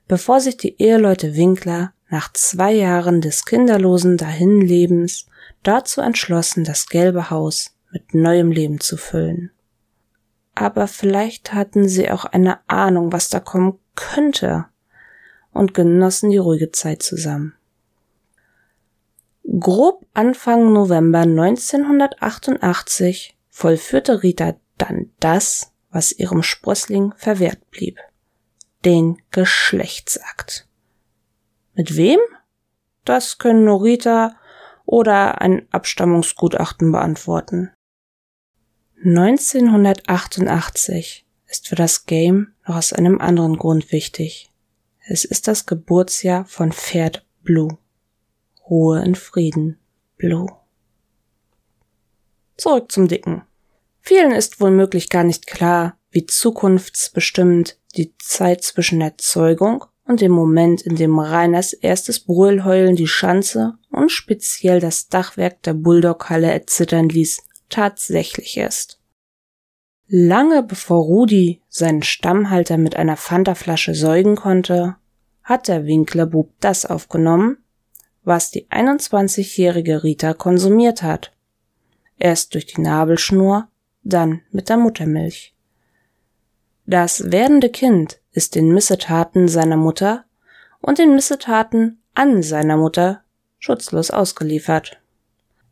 bevor sich die Eheleute Winkler nach zwei Jahren des kinderlosen Dahinlebens dazu entschlossen, das gelbe Haus mit neuem Leben zu füllen. Aber vielleicht hatten sie auch eine Ahnung, was da kommen könnte, und genossen die ruhige Zeit zusammen. Grob Anfang November 1988 vollführte Rita dann das, was ihrem Sprössling verwehrt blieb. Den Geschlechtsakt. Mit wem? Das können nur Rita oder ein Abstammungsgutachten beantworten. 1988 ist für das Game noch aus einem anderen Grund wichtig. Es ist das Geburtsjahr von Pferd Blue. Ruhe in Frieden, Blue. Zurück zum Dicken. Vielen ist womöglich gar nicht klar, wie zukunftsbestimmt die Zeit zwischen der Zeugung und dem Moment, in dem Reiners erstes Brüllheulen die Schanze und speziell das Dachwerk der Bulldoghalle erzittern ließ, tatsächlich ist. Lange bevor Rudi seinen Stammhalter mit einer Fantaflasche säugen konnte, hat der Winklerbub das aufgenommen, was die 21-jährige Rita konsumiert hat. Erst durch die Nabelschnur, dann mit der Muttermilch. Das werdende Kind ist den Missetaten seiner Mutter und den Missetaten an seiner Mutter schutzlos ausgeliefert.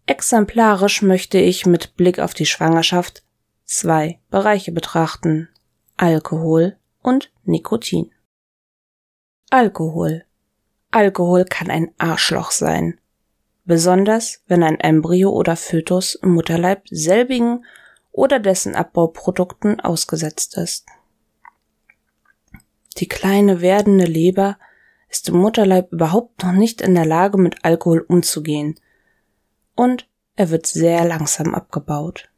Exemplarisch möchte ich mit Blick auf die Schwangerschaft zwei Bereiche betrachten. Alkohol und Nikotin. Alkohol. Alkohol kann ein Arschloch sein. Besonders wenn ein Embryo oder Fötus im Mutterleib selbigen oder dessen Abbauprodukten ausgesetzt ist. Die kleine werdende Leber ist im Mutterleib überhaupt noch nicht in der Lage, mit Alkohol umzugehen. Und er wird sehr langsam abgebaut.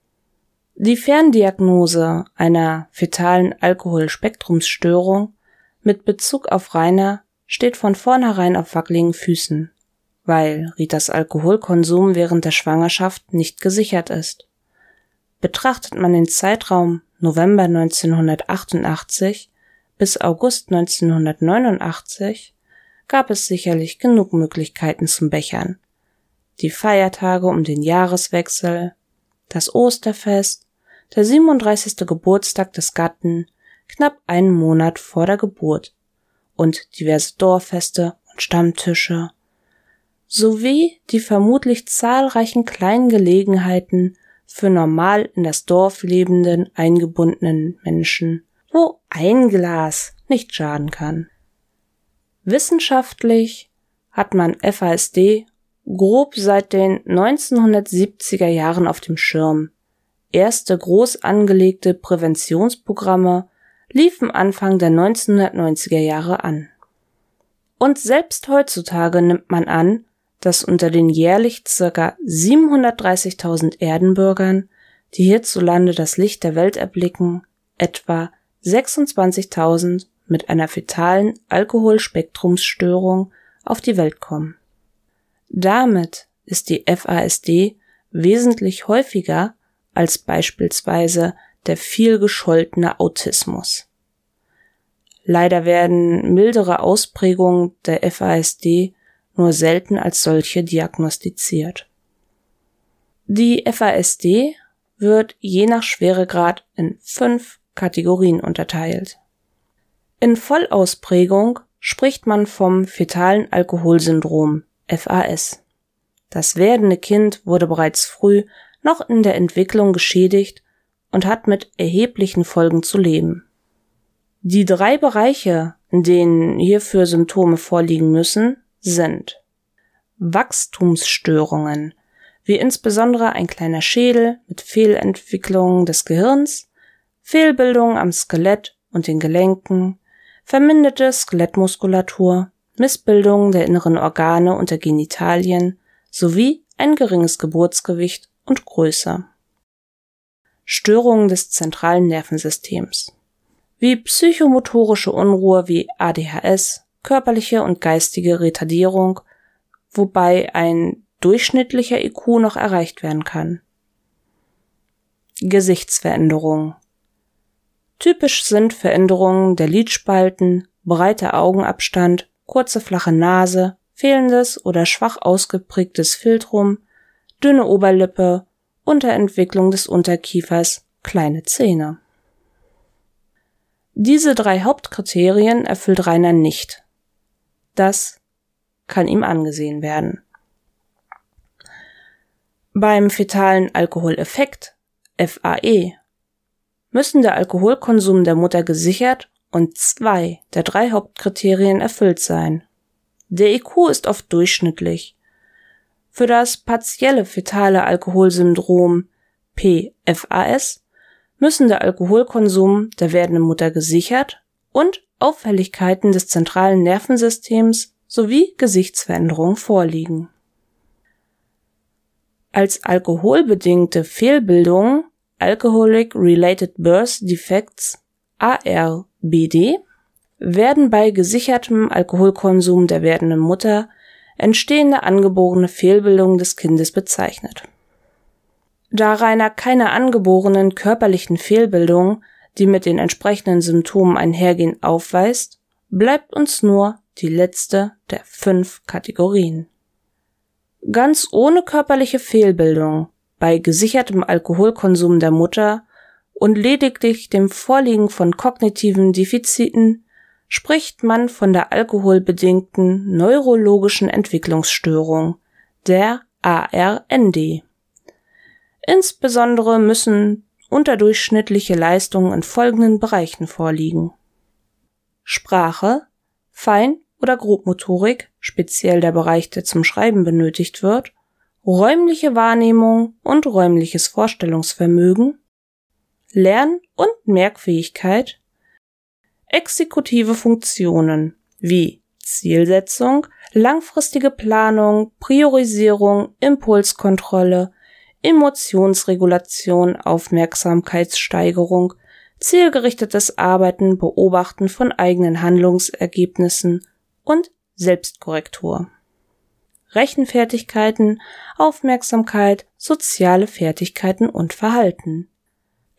Die Ferndiagnose einer fetalen Alkoholspektrumsstörung mit Bezug auf Rainer steht von vornherein auf wackeligen Füßen, weil Ritas Alkoholkonsum während der Schwangerschaft nicht gesichert ist. Betrachtet man den Zeitraum November 1988 bis August 1989 gab es sicherlich genug Möglichkeiten zum Bechern. Die Feiertage um den Jahreswechsel, das Osterfest, der 37. Geburtstag des Gatten, knapp einen Monat vor der Geburt und diverse Dorffeste und Stammtische, sowie die vermutlich zahlreichen kleinen Gelegenheiten für normal in das Dorf lebenden eingebundenen Menschen, wo ein Glas nicht schaden kann. Wissenschaftlich hat man FASD grob seit den 1970er Jahren auf dem Schirm. Erste groß angelegte Präventionsprogramme liefen Anfang der 1990er Jahre an. Und selbst heutzutage nimmt man an, dass unter den jährlich circa 730.000 Erdenbürgern, die hierzulande das Licht der Welt erblicken, etwa 26.000 mit einer fetalen Alkoholspektrumsstörung auf die Welt kommen. Damit ist die FASD wesentlich häufiger als beispielsweise der viel gescholtene Autismus. Leider werden mildere Ausprägungen der FASD nur selten als solche diagnostiziert. Die FASD wird je nach Schweregrad in fünf Kategorien unterteilt. In Vollausprägung spricht man vom fetalen Alkoholsyndrom FAS. Das werdende Kind wurde bereits früh noch in der Entwicklung geschädigt und hat mit erheblichen Folgen zu leben. Die drei Bereiche, in denen hierfür Symptome vorliegen müssen, sind Wachstumsstörungen, wie insbesondere ein kleiner Schädel mit Fehlentwicklung des Gehirns, Fehlbildung am Skelett und den Gelenken, verminderte Skelettmuskulatur, Missbildung der inneren Organe und der Genitalien sowie ein geringes Geburtsgewicht und Größe. Störungen des zentralen Nervensystems wie psychomotorische Unruhe wie ADHS, körperliche und geistige Retardierung, wobei ein durchschnittlicher IQ noch erreicht werden kann. Gesichtsveränderungen Typisch sind Veränderungen der Lidspalten, breiter Augenabstand, kurze flache Nase, fehlendes oder schwach ausgeprägtes Filtrum, dünne Oberlippe, Unterentwicklung des Unterkiefers, kleine Zähne. Diese drei Hauptkriterien erfüllt Rainer nicht. Das kann ihm angesehen werden. Beim fetalen Alkoholeffekt, FAE, müssen der Alkoholkonsum der Mutter gesichert und zwei der drei Hauptkriterien erfüllt sein. Der IQ ist oft durchschnittlich. Für das partielle fetale Alkoholsyndrom PFAS müssen der Alkoholkonsum der werdenden Mutter gesichert und Auffälligkeiten des zentralen Nervensystems sowie Gesichtsveränderungen vorliegen. Als alkoholbedingte Fehlbildungen Alcoholic Related Birth Defects ARBD werden bei gesichertem Alkoholkonsum der werdenden Mutter entstehende angeborene Fehlbildungen des Kindes bezeichnet. Da Rainer keine angeborenen körperlichen Fehlbildungen, die mit den entsprechenden Symptomen einhergehen, aufweist, bleibt uns nur die letzte der fünf Kategorien. Ganz ohne körperliche Fehlbildung bei gesichertem Alkoholkonsum der Mutter und lediglich dem Vorliegen von kognitiven Defiziten spricht man von der alkoholbedingten neurologischen Entwicklungsstörung, der ARND. Insbesondere müssen unterdurchschnittliche Leistungen in folgenden Bereichen vorliegen. Sprache, Fein- oder Grobmotorik, speziell der Bereich, der zum Schreiben benötigt wird, räumliche Wahrnehmung und räumliches Vorstellungsvermögen, Lern- und Merkfähigkeit, exekutive Funktionen wie Zielsetzung, langfristige Planung, Priorisierung, Impulskontrolle, Emotionsregulation, Aufmerksamkeitssteigerung, zielgerichtetes Arbeiten, Beobachten von eigenen Handlungsergebnissen und Selbstkorrektur. Rechenfertigkeiten, Aufmerksamkeit, soziale Fertigkeiten und Verhalten.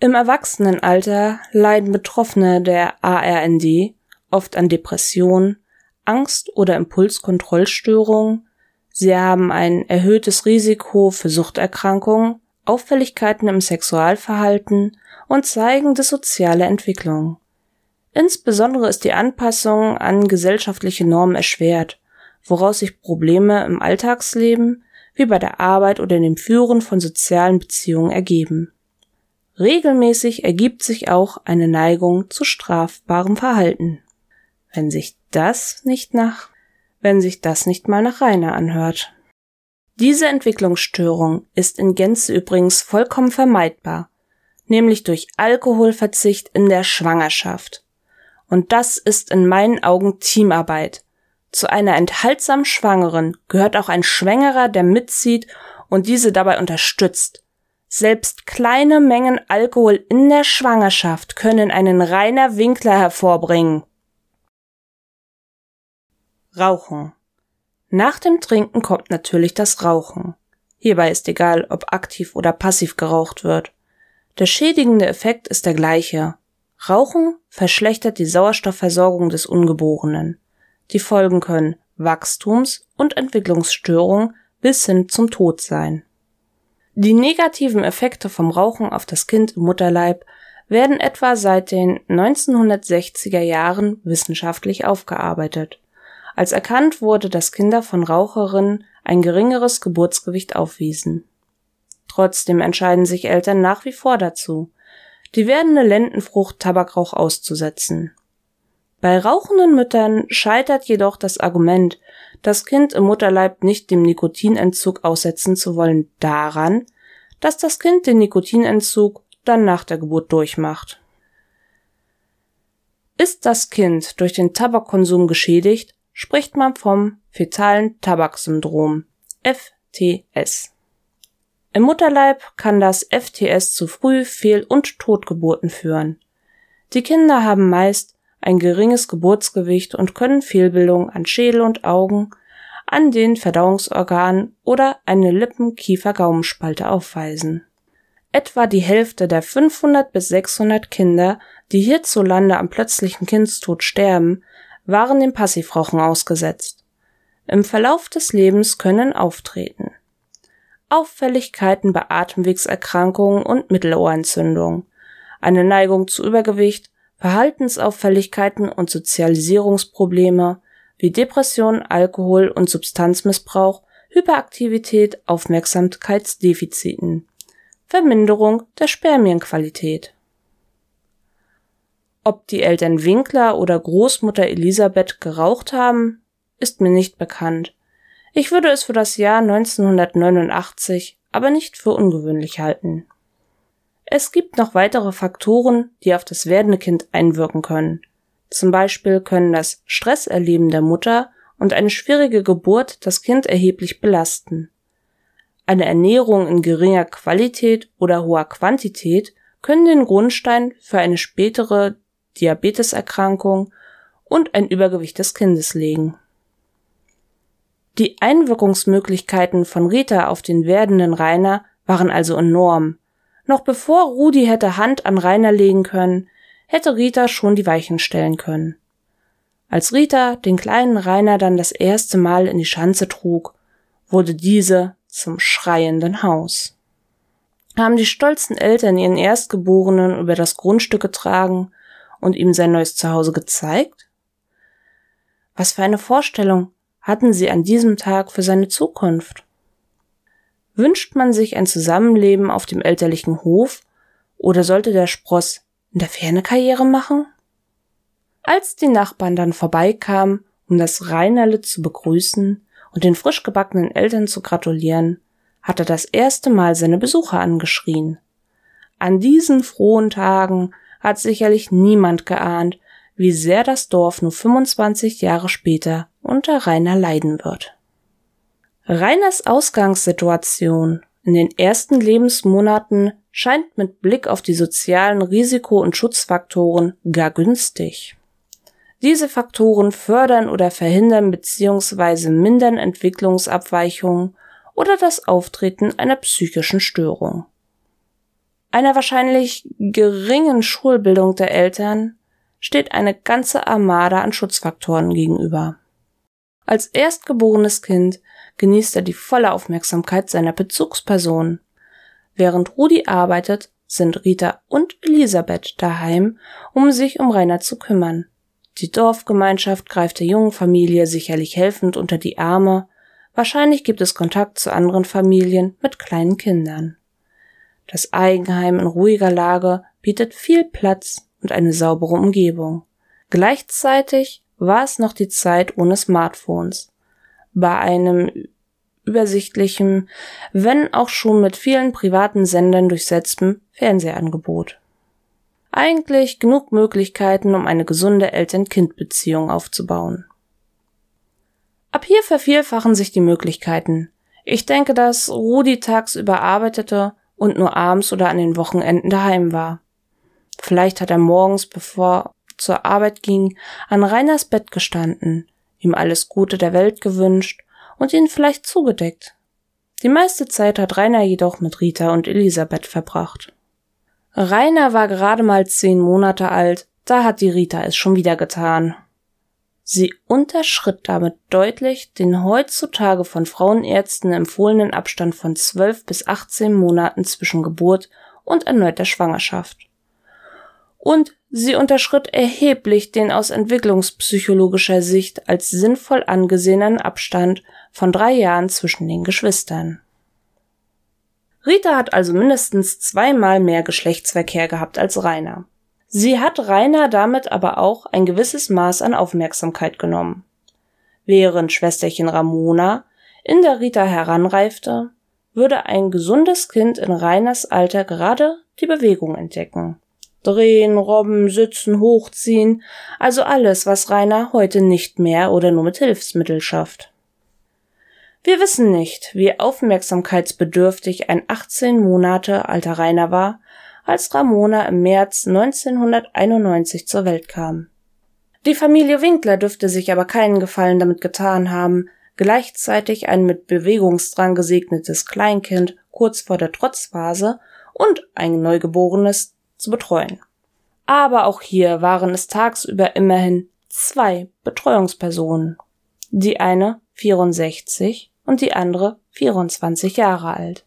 Im Erwachsenenalter leiden Betroffene der ARND oft an Depression, Angst oder Impulskontrollstörungen, sie haben ein erhöhtes Risiko für Suchterkrankungen, Auffälligkeiten im Sexualverhalten und zeigen dissoziale Entwicklung. Insbesondere ist die Anpassung an gesellschaftliche Normen erschwert, woraus sich Probleme im Alltagsleben wie bei der Arbeit oder dem Führen von sozialen Beziehungen ergeben. Regelmäßig ergibt sich auch eine Neigung zu strafbarem Verhalten. Wenn sich das nicht nach, wenn sich das nicht mal nach Rainer anhört. Diese Entwicklungsstörung ist in Gänze übrigens vollkommen vermeidbar, nämlich durch Alkoholverzicht in der Schwangerschaft. Und das ist in meinen Augen Teamarbeit. Zu einer enthaltsamen Schwangeren gehört auch ein Schwängerer, der mitzieht und diese dabei unterstützt. Selbst kleine Mengen Alkohol in der Schwangerschaft können einen reiner Winkler hervorbringen. Rauchen. Nach dem Trinken kommt natürlich das Rauchen. Hierbei ist egal, ob aktiv oder passiv geraucht wird. Der schädigende Effekt ist der gleiche. Rauchen verschlechtert die Sauerstoffversorgung des Ungeborenen. Die Folgen können Wachstums- und Entwicklungsstörungen bis hin zum Tod sein. Die negativen Effekte vom Rauchen auf das Kind im Mutterleib werden etwa seit den 1960er Jahren wissenschaftlich aufgearbeitet, als erkannt wurde, dass Kinder von Raucherinnen ein geringeres Geburtsgewicht aufwiesen. Trotzdem entscheiden sich Eltern nach wie vor dazu, die werdende Lendenfrucht Tabakrauch auszusetzen. Bei rauchenden Müttern scheitert jedoch das Argument, das Kind im Mutterleib nicht dem Nikotinentzug aussetzen zu wollen, daran, dass das Kind den Nikotinentzug dann nach der Geburt durchmacht. Ist das Kind durch den Tabakkonsum geschädigt, spricht man vom fetalen Tabaksyndrom FTS. Im Mutterleib kann das FTS zu Früh-, Fehl- und Totgeburten führen. Die Kinder haben meist ein geringes Geburtsgewicht und können Fehlbildungen an Schädel und Augen, an den Verdauungsorganen oder eine Lippen-Kiefer-Gaumenspalte aufweisen. Etwa die Hälfte der 500 bis 600 Kinder, die hierzulande am plötzlichen Kindstod sterben, waren dem Passivrauchen ausgesetzt. Im Verlauf des Lebens können auftreten Auffälligkeiten bei Atemwegserkrankungen und Mittelohrentzündung, eine Neigung zu Übergewicht, Verhaltensauffälligkeiten und Sozialisierungsprobleme wie Depression, Alkohol- und Substanzmissbrauch, Hyperaktivität, Aufmerksamkeitsdefiziten, Verminderung der Spermienqualität. Ob die Eltern Winkler oder Großmutter Elisabeth geraucht haben, ist mir nicht bekannt. Ich würde es für das Jahr 1989 aber nicht für ungewöhnlich halten. Es gibt noch weitere Faktoren, die auf das werdende Kind einwirken können. Zum Beispiel können das Stresserleben der Mutter und eine schwierige Geburt das Kind erheblich belasten. Eine Ernährung in geringer Qualität oder hoher Quantität können den Grundstein für eine spätere Diabeteserkrankung und ein Übergewicht des Kindes legen. Die Einwirkungsmöglichkeiten von Rita auf den werdenden Rainer waren also enorm. Noch bevor Rudi hätte Hand an Rainer legen können, hätte Rita schon die Weichen stellen können. Als Rita den kleinen Rainer dann das erste Mal in die Schanze trug, wurde diese zum schreienden Haus. Haben die stolzen Eltern ihren Erstgeborenen über das Grundstück getragen und ihm sein neues Zuhause gezeigt? Was für eine Vorstellung hatten sie an diesem Tag für seine Zukunft? Wünscht man sich ein Zusammenleben auf dem elterlichen Hof oder sollte der Spross in der Ferne Karriere machen? Als die Nachbarn dann vorbeikamen, um das Reinerle zu begrüßen und den frisch gebackenen Eltern zu gratulieren, hat er das erste Mal seine Besucher angeschrien. An diesen frohen Tagen hat sicherlich niemand geahnt, wie sehr das Dorf nur 25 Jahre später unter Rainer leiden wird. Rainers Ausgangssituation in den ersten Lebensmonaten scheint mit Blick auf die sozialen Risiko- und Schutzfaktoren gar günstig. Diese Faktoren fördern oder verhindern bzw. mindern Entwicklungsabweichungen oder das Auftreten einer psychischen Störung. Einer wahrscheinlich geringen Schulbildung der Eltern steht eine ganze Armada an Schutzfaktoren gegenüber. Als erstgeborenes Kind genießt er die volle Aufmerksamkeit seiner Bezugsperson. Während Rudi arbeitet, sind Rita und Elisabeth daheim, um sich um Rainer zu kümmern. Die Dorfgemeinschaft greift der jungen Familie sicherlich helfend unter die Arme, wahrscheinlich gibt es Kontakt zu anderen Familien mit kleinen Kindern. Das Eigenheim in ruhiger Lage bietet viel Platz und eine saubere Umgebung. Gleichzeitig war es noch die Zeit ohne Smartphones. Bei einem übersichtlichen, wenn auch schon mit vielen privaten Sendern durchsetzten Fernsehangebot. Eigentlich genug Möglichkeiten, um eine gesunde Eltern-Kind-Beziehung aufzubauen. Ab hier vervielfachen sich die Möglichkeiten. Ich denke, dass Rudi tagsüber arbeitete und nur abends oder an den Wochenenden daheim war. Vielleicht hat er morgens, bevor zur Arbeit ging, an Reiners Bett gestanden, ihm alles Gute der Welt gewünscht und ihn vielleicht zugedeckt. Die meiste Zeit hat Rainer jedoch mit Rita und Elisabeth verbracht. Rainer war gerade mal zehn Monate alt, da hat die Rita es schon wieder getan. Sie unterschritt damit deutlich den heutzutage von Frauenärzten empfohlenen Abstand von zwölf bis achtzehn Monaten zwischen Geburt und erneuter Schwangerschaft und sie unterschritt erheblich den aus entwicklungspsychologischer Sicht als sinnvoll angesehenen Abstand von drei Jahren zwischen den Geschwistern. Rita hat also mindestens zweimal mehr Geschlechtsverkehr gehabt als Rainer. Sie hat Rainer damit aber auch ein gewisses Maß an Aufmerksamkeit genommen. Während Schwesterchen Ramona in der Rita heranreifte, würde ein gesundes Kind in Rainers Alter gerade die Bewegung entdecken. Drehen, robben, sitzen, hochziehen, also alles, was Rainer heute nicht mehr oder nur mit Hilfsmittel schafft. Wir wissen nicht, wie aufmerksamkeitsbedürftig ein 18 Monate alter Rainer war, als Ramona im März 1991 zur Welt kam. Die Familie Winkler dürfte sich aber keinen Gefallen damit getan haben, gleichzeitig ein mit Bewegungsdrang gesegnetes Kleinkind kurz vor der Trotzphase und ein Neugeborenes zu betreuen. Aber auch hier waren es tagsüber immerhin zwei Betreuungspersonen. Die eine 64 und die andere 24 Jahre alt.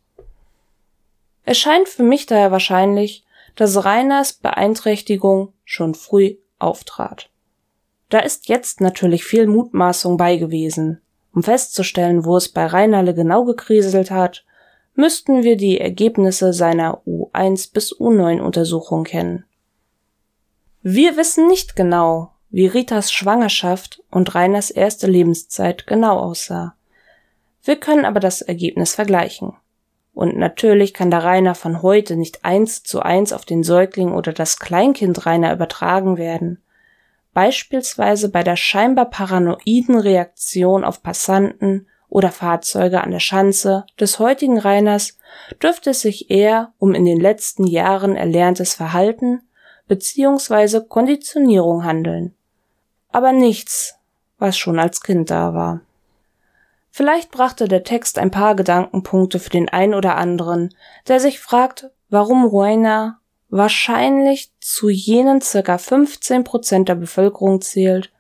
Es scheint für mich daher wahrscheinlich, dass Reiners Beeinträchtigung schon früh auftrat. Da ist jetzt natürlich viel Mutmaßung bei gewesen. Um festzustellen, wo es bei Reinerle genau gekriselt hat, müssten wir die Ergebnisse seiner U1 bis U9 Untersuchung kennen. Wir wissen nicht genau, wie Ritas Schwangerschaft und Reiners erste Lebenszeit genau aussah. Wir können aber das Ergebnis vergleichen. Und natürlich kann der Rainer von heute nicht eins zu eins auf den Säugling oder das Kleinkind Rainer übertragen werden. Beispielsweise bei der scheinbar paranoiden Reaktion auf Passanten oder Fahrzeuge an der Schanze des heutigen Rainers dürfte es sich eher um in den letzten Jahren erlerntes Verhalten bzw. Konditionierung handeln. Aber nichts, was schon als Kind da war. Vielleicht brachte der Text ein paar Gedankenpunkte für den einen oder anderen, der sich fragt, warum Ruena wahrscheinlich zu jenen circa 15 Prozent der Bevölkerung zählt,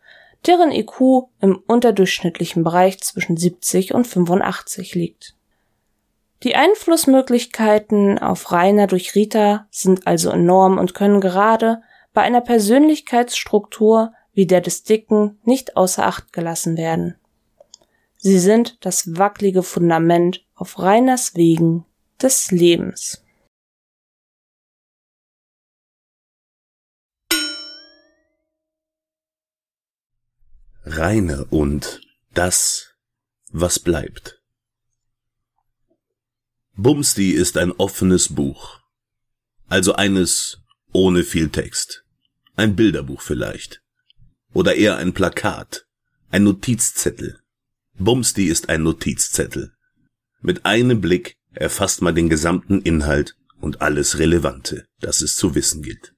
deren IQ im unterdurchschnittlichen Bereich zwischen 70 und 85 liegt. Die Einflussmöglichkeiten auf Rainer durch Rita sind also enorm und können gerade bei einer Persönlichkeitsstruktur wie der des Dicken nicht außer Acht gelassen werden. Sie sind das wackelige Fundament auf Reiners Wegen des Lebens. Reine und das, was bleibt. Bumsti ist ein offenes Buch, also eines ohne viel Text. Ein Bilderbuch vielleicht. Oder eher ein Plakat, ein Notizzettel, Bumsti ist ein Notizzettel. Mit einem Blick erfasst man den gesamten Inhalt und alles Relevante, das es zu wissen gilt.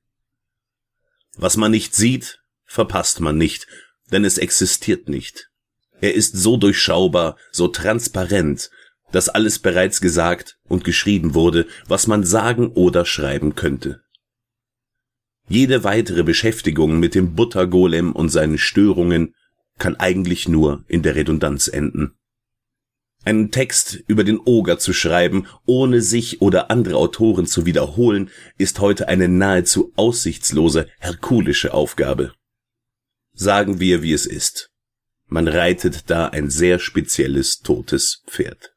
Was man nicht sieht, verpasst man nicht, denn es existiert nicht. Er ist so durchschaubar, so transparent, dass alles bereits gesagt und geschrieben wurde, was man sagen oder schreiben könnte. Jede weitere Beschäftigung mit dem Buttergolem und seinen Störungen kann eigentlich nur in der Redundanz enden. Einen Text über den Oger zu schreiben, ohne sich oder andere Autoren zu wiederholen, ist heute eine nahezu aussichtslose, herkulische Aufgabe. Sagen wir, wie es ist. Man reitet da ein sehr spezielles totes Pferd.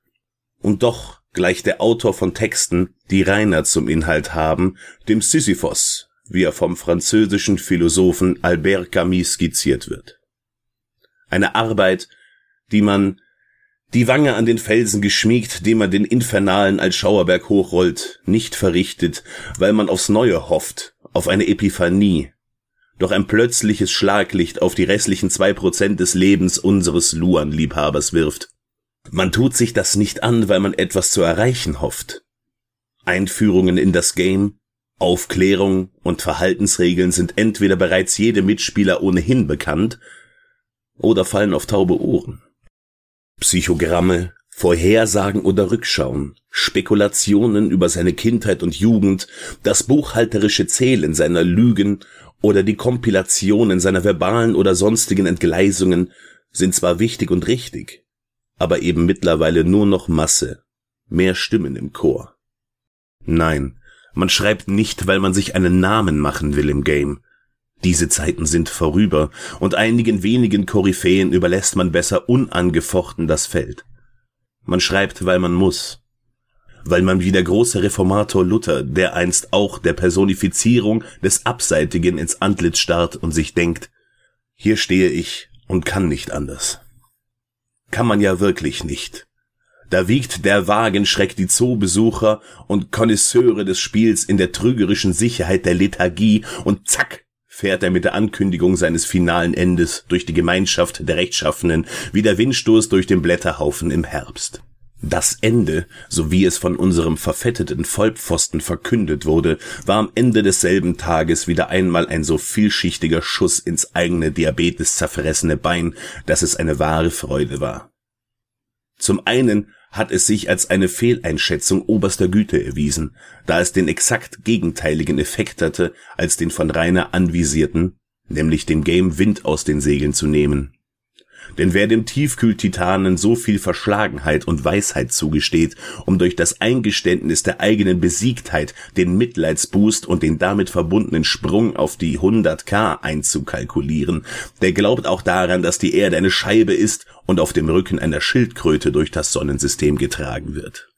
Und doch gleicht der Autor von Texten, die Rainer zum Inhalt haben, dem Sisyphos, wie er vom französischen Philosophen Albert Camus skizziert wird. Eine Arbeit, die man die Wange an den Felsen geschmiegt, dem man den Infernalen als Schauerberg hochrollt, nicht verrichtet, weil man aufs Neue hofft, auf eine Epiphanie, doch ein plötzliches Schlaglicht auf die restlichen zwei Prozent des Lebens unseres Luan-Liebhabers wirft. Man tut sich das nicht an, weil man etwas zu erreichen hofft. Einführungen in das Game, Aufklärung und Verhaltensregeln sind entweder bereits jedem Mitspieler ohnehin bekannt, oder fallen auf taube Ohren. Psychogramme, Vorhersagen oder Rückschauen, Spekulationen über seine Kindheit und Jugend, das buchhalterische Zählen seiner Lügen oder die Kompilationen seiner verbalen oder sonstigen Entgleisungen sind zwar wichtig und richtig, aber eben mittlerweile nur noch Masse, mehr Stimmen im Chor. Nein, man schreibt nicht, weil man sich einen Namen machen will im Game, diese Zeiten sind vorüber, und einigen wenigen Koryphäen überlässt man besser unangefochten das Feld. Man schreibt, weil man muss. Weil man wie der große Reformator Luther, der einst auch der Personifizierung des Abseitigen ins Antlitz starrt und sich denkt, hier stehe ich und kann nicht anders. Kann man ja wirklich nicht. Da wiegt der Wagenschreck die Zoobesucher und Konnoisseure des Spiels in der trügerischen Sicherheit der Lethargie und zack, fährt er mit der Ankündigung seines finalen Endes durch die Gemeinschaft der Rechtschaffenen wie der Windstoß durch den Blätterhaufen im Herbst. Das Ende, so wie es von unserem verfetteten Vollpfosten verkündet wurde, war am Ende desselben Tages wieder einmal ein so vielschichtiger Schuss ins eigene Diabetes zerfressene Bein, dass es eine wahre Freude war. Zum einen hat es sich als eine Fehleinschätzung oberster Güte erwiesen, da es den exakt gegenteiligen Effekt hatte als den von Rainer anvisierten, nämlich dem Game Wind aus den Segeln zu nehmen. Denn wer dem Tiefkühltitanen so viel Verschlagenheit und Weisheit zugesteht, um durch das Eingeständnis der eigenen Besiegtheit den Mitleidsboost und den damit verbundenen Sprung auf die 100k einzukalkulieren, der glaubt auch daran, dass die Erde eine Scheibe ist und auf dem Rücken einer Schildkröte durch das Sonnensystem getragen wird.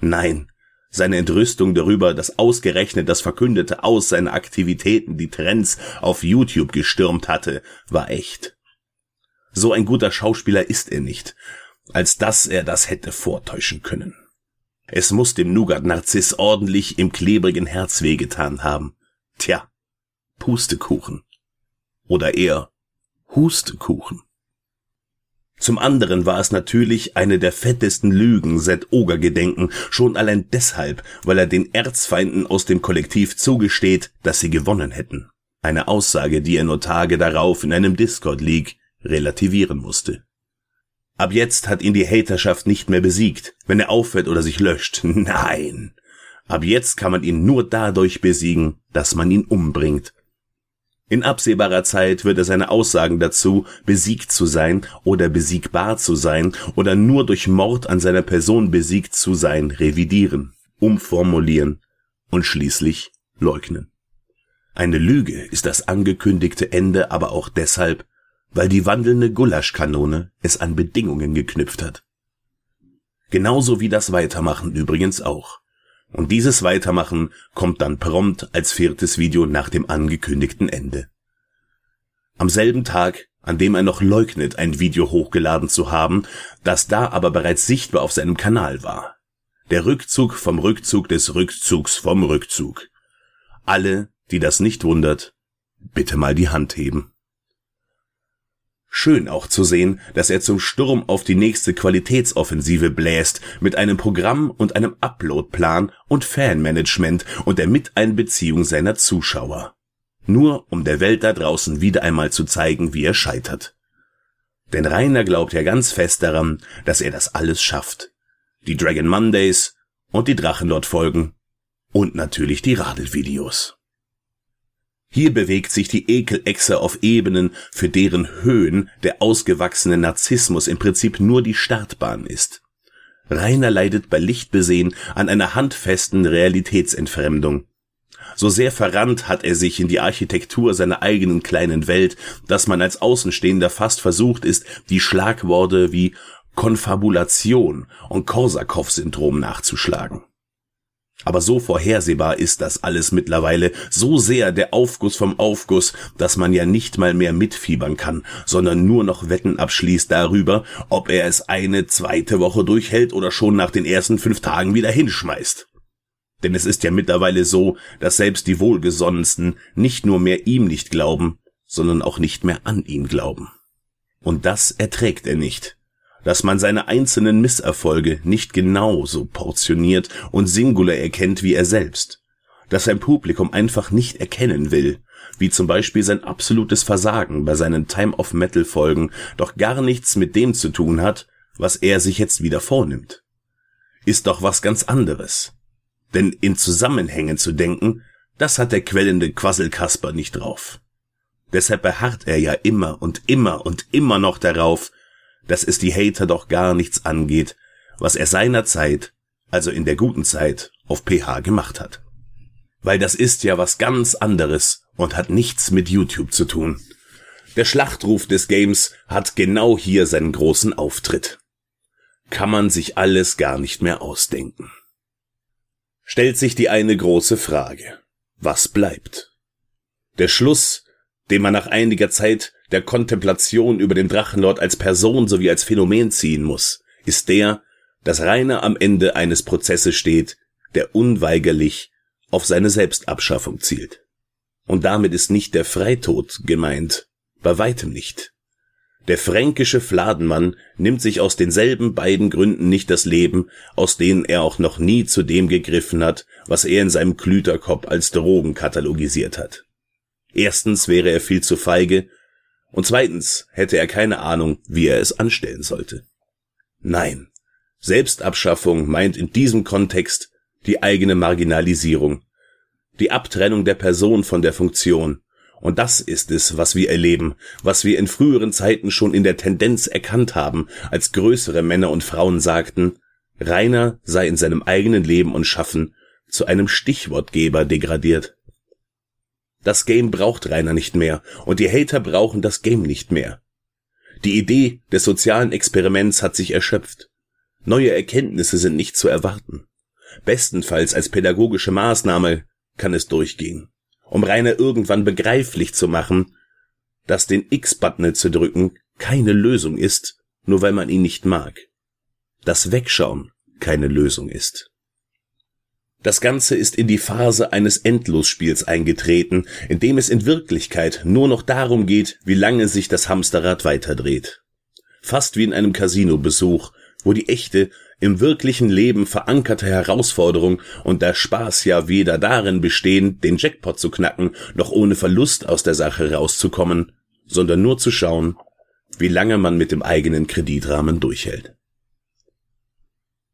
Nein, seine Entrüstung darüber, dass ausgerechnet das verkündete Aus seiner Aktivitäten die Trends auf YouTube gestürmt hatte, war echt. So ein guter Schauspieler ist er nicht, als dass er das hätte vortäuschen können. Es muss dem Nougat-Narziss ordentlich im klebrigen Herz wehgetan haben. Tja, Pustekuchen. Oder eher Hustekuchen. Zum anderen war es natürlich eine der fettesten Lügen seit Ogergedenken, schon allein deshalb, weil er den Erzfeinden aus dem Kollektiv zugesteht, dass sie gewonnen hätten. Eine Aussage, die er nur Tage darauf in einem Discord-League relativieren musste. Ab jetzt hat ihn die Haterschaft nicht mehr besiegt, wenn er aufhört oder sich löscht. Nein. Ab jetzt kann man ihn nur dadurch besiegen, dass man ihn umbringt. In absehbarer Zeit wird er seine Aussagen dazu, besiegt zu sein oder besiegbar zu sein oder nur durch Mord an seiner Person besiegt zu sein, revidieren, umformulieren und schließlich leugnen. Eine Lüge ist das angekündigte Ende aber auch deshalb, weil die wandelnde Gulaschkanone es an Bedingungen geknüpft hat. Genauso wie das Weitermachen übrigens auch. Und dieses Weitermachen kommt dann prompt als viertes Video nach dem angekündigten Ende. Am selben Tag, an dem er noch leugnet, ein Video hochgeladen zu haben, das da aber bereits sichtbar auf seinem Kanal war. Der Rückzug vom Rückzug des Rückzugs vom Rückzug. Alle, die das nicht wundert, bitte mal die Hand heben. Schön auch zu sehen, dass er zum Sturm auf die nächste Qualitätsoffensive bläst, mit einem Programm und einem Uploadplan und Fanmanagement und der Miteinbeziehung seiner Zuschauer. Nur um der Welt da draußen wieder einmal zu zeigen, wie er scheitert. Denn Rainer glaubt ja ganz fest daran, dass er das alles schafft. Die Dragon Mondays und die Drachenlord-Folgen und natürlich die Radelvideos. Hier bewegt sich die Ekelechse auf Ebenen, für deren Höhen der ausgewachsene Narzissmus im Prinzip nur die Startbahn ist. Rainer leidet bei Lichtbesehen an einer handfesten Realitätsentfremdung. So sehr verrannt hat er sich in die Architektur seiner eigenen kleinen Welt, dass man als Außenstehender fast versucht ist, die Schlagworte wie Konfabulation und Korsakow-Syndrom nachzuschlagen. Aber so vorhersehbar ist das alles mittlerweile, so sehr der Aufguss vom Aufguss, dass man ja nicht mal mehr mitfiebern kann, sondern nur noch Wetten abschließt darüber, ob er es eine zweite Woche durchhält oder schon nach den ersten fünf Tagen wieder hinschmeißt. Denn es ist ja mittlerweile so, dass selbst die Wohlgesonnensten nicht nur mehr ihm nicht glauben, sondern auch nicht mehr an ihn glauben. Und das erträgt er nicht dass man seine einzelnen Misserfolge nicht genauso portioniert und singular erkennt wie er selbst, dass sein Publikum einfach nicht erkennen will, wie zum Beispiel sein absolutes Versagen bei seinen Time of Metal Folgen doch gar nichts mit dem zu tun hat, was er sich jetzt wieder vornimmt. Ist doch was ganz anderes. Denn in Zusammenhängen zu denken, das hat der quellende Quasselkasper nicht drauf. Deshalb beharrt er ja immer und immer und immer noch darauf, dass es die Hater doch gar nichts angeht, was er seinerzeit, also in der guten Zeit, auf PH gemacht hat. Weil das ist ja was ganz anderes und hat nichts mit YouTube zu tun. Der Schlachtruf des Games hat genau hier seinen großen Auftritt. Kann man sich alles gar nicht mehr ausdenken. Stellt sich die eine große Frage. Was bleibt? Der Schluss, den man nach einiger Zeit der Kontemplation über den Drachenlord als Person sowie als Phänomen ziehen muss, ist der, dass Rainer am Ende eines Prozesses steht, der unweigerlich auf seine Selbstabschaffung zielt. Und damit ist nicht der Freitod gemeint, bei weitem nicht. Der fränkische Fladenmann nimmt sich aus denselben beiden Gründen nicht das Leben, aus denen er auch noch nie zu dem gegriffen hat, was er in seinem Klüterkopf als Drogen katalogisiert hat. Erstens wäre er viel zu feige, und zweitens hätte er keine Ahnung, wie er es anstellen sollte. Nein. Selbstabschaffung meint in diesem Kontext die eigene Marginalisierung, die Abtrennung der Person von der Funktion. Und das ist es, was wir erleben, was wir in früheren Zeiten schon in der Tendenz erkannt haben, als größere Männer und Frauen sagten, Rainer sei in seinem eigenen Leben und Schaffen zu einem Stichwortgeber degradiert. Das Game braucht Rainer nicht mehr und die Hater brauchen das Game nicht mehr. Die Idee des sozialen Experiments hat sich erschöpft. Neue Erkenntnisse sind nicht zu erwarten. Bestenfalls als pädagogische Maßnahme kann es durchgehen, um Rainer irgendwann begreiflich zu machen, dass den X-Button zu drücken keine Lösung ist, nur weil man ihn nicht mag. Das Wegschauen keine Lösung ist. Das Ganze ist in die Phase eines Endlosspiels eingetreten, in dem es in Wirklichkeit nur noch darum geht, wie lange sich das Hamsterrad weiterdreht. Fast wie in einem Casinobesuch, wo die echte, im wirklichen Leben verankerte Herausforderung und der Spaß ja weder darin bestehen, den Jackpot zu knacken, noch ohne Verlust aus der Sache rauszukommen, sondern nur zu schauen, wie lange man mit dem eigenen Kreditrahmen durchhält.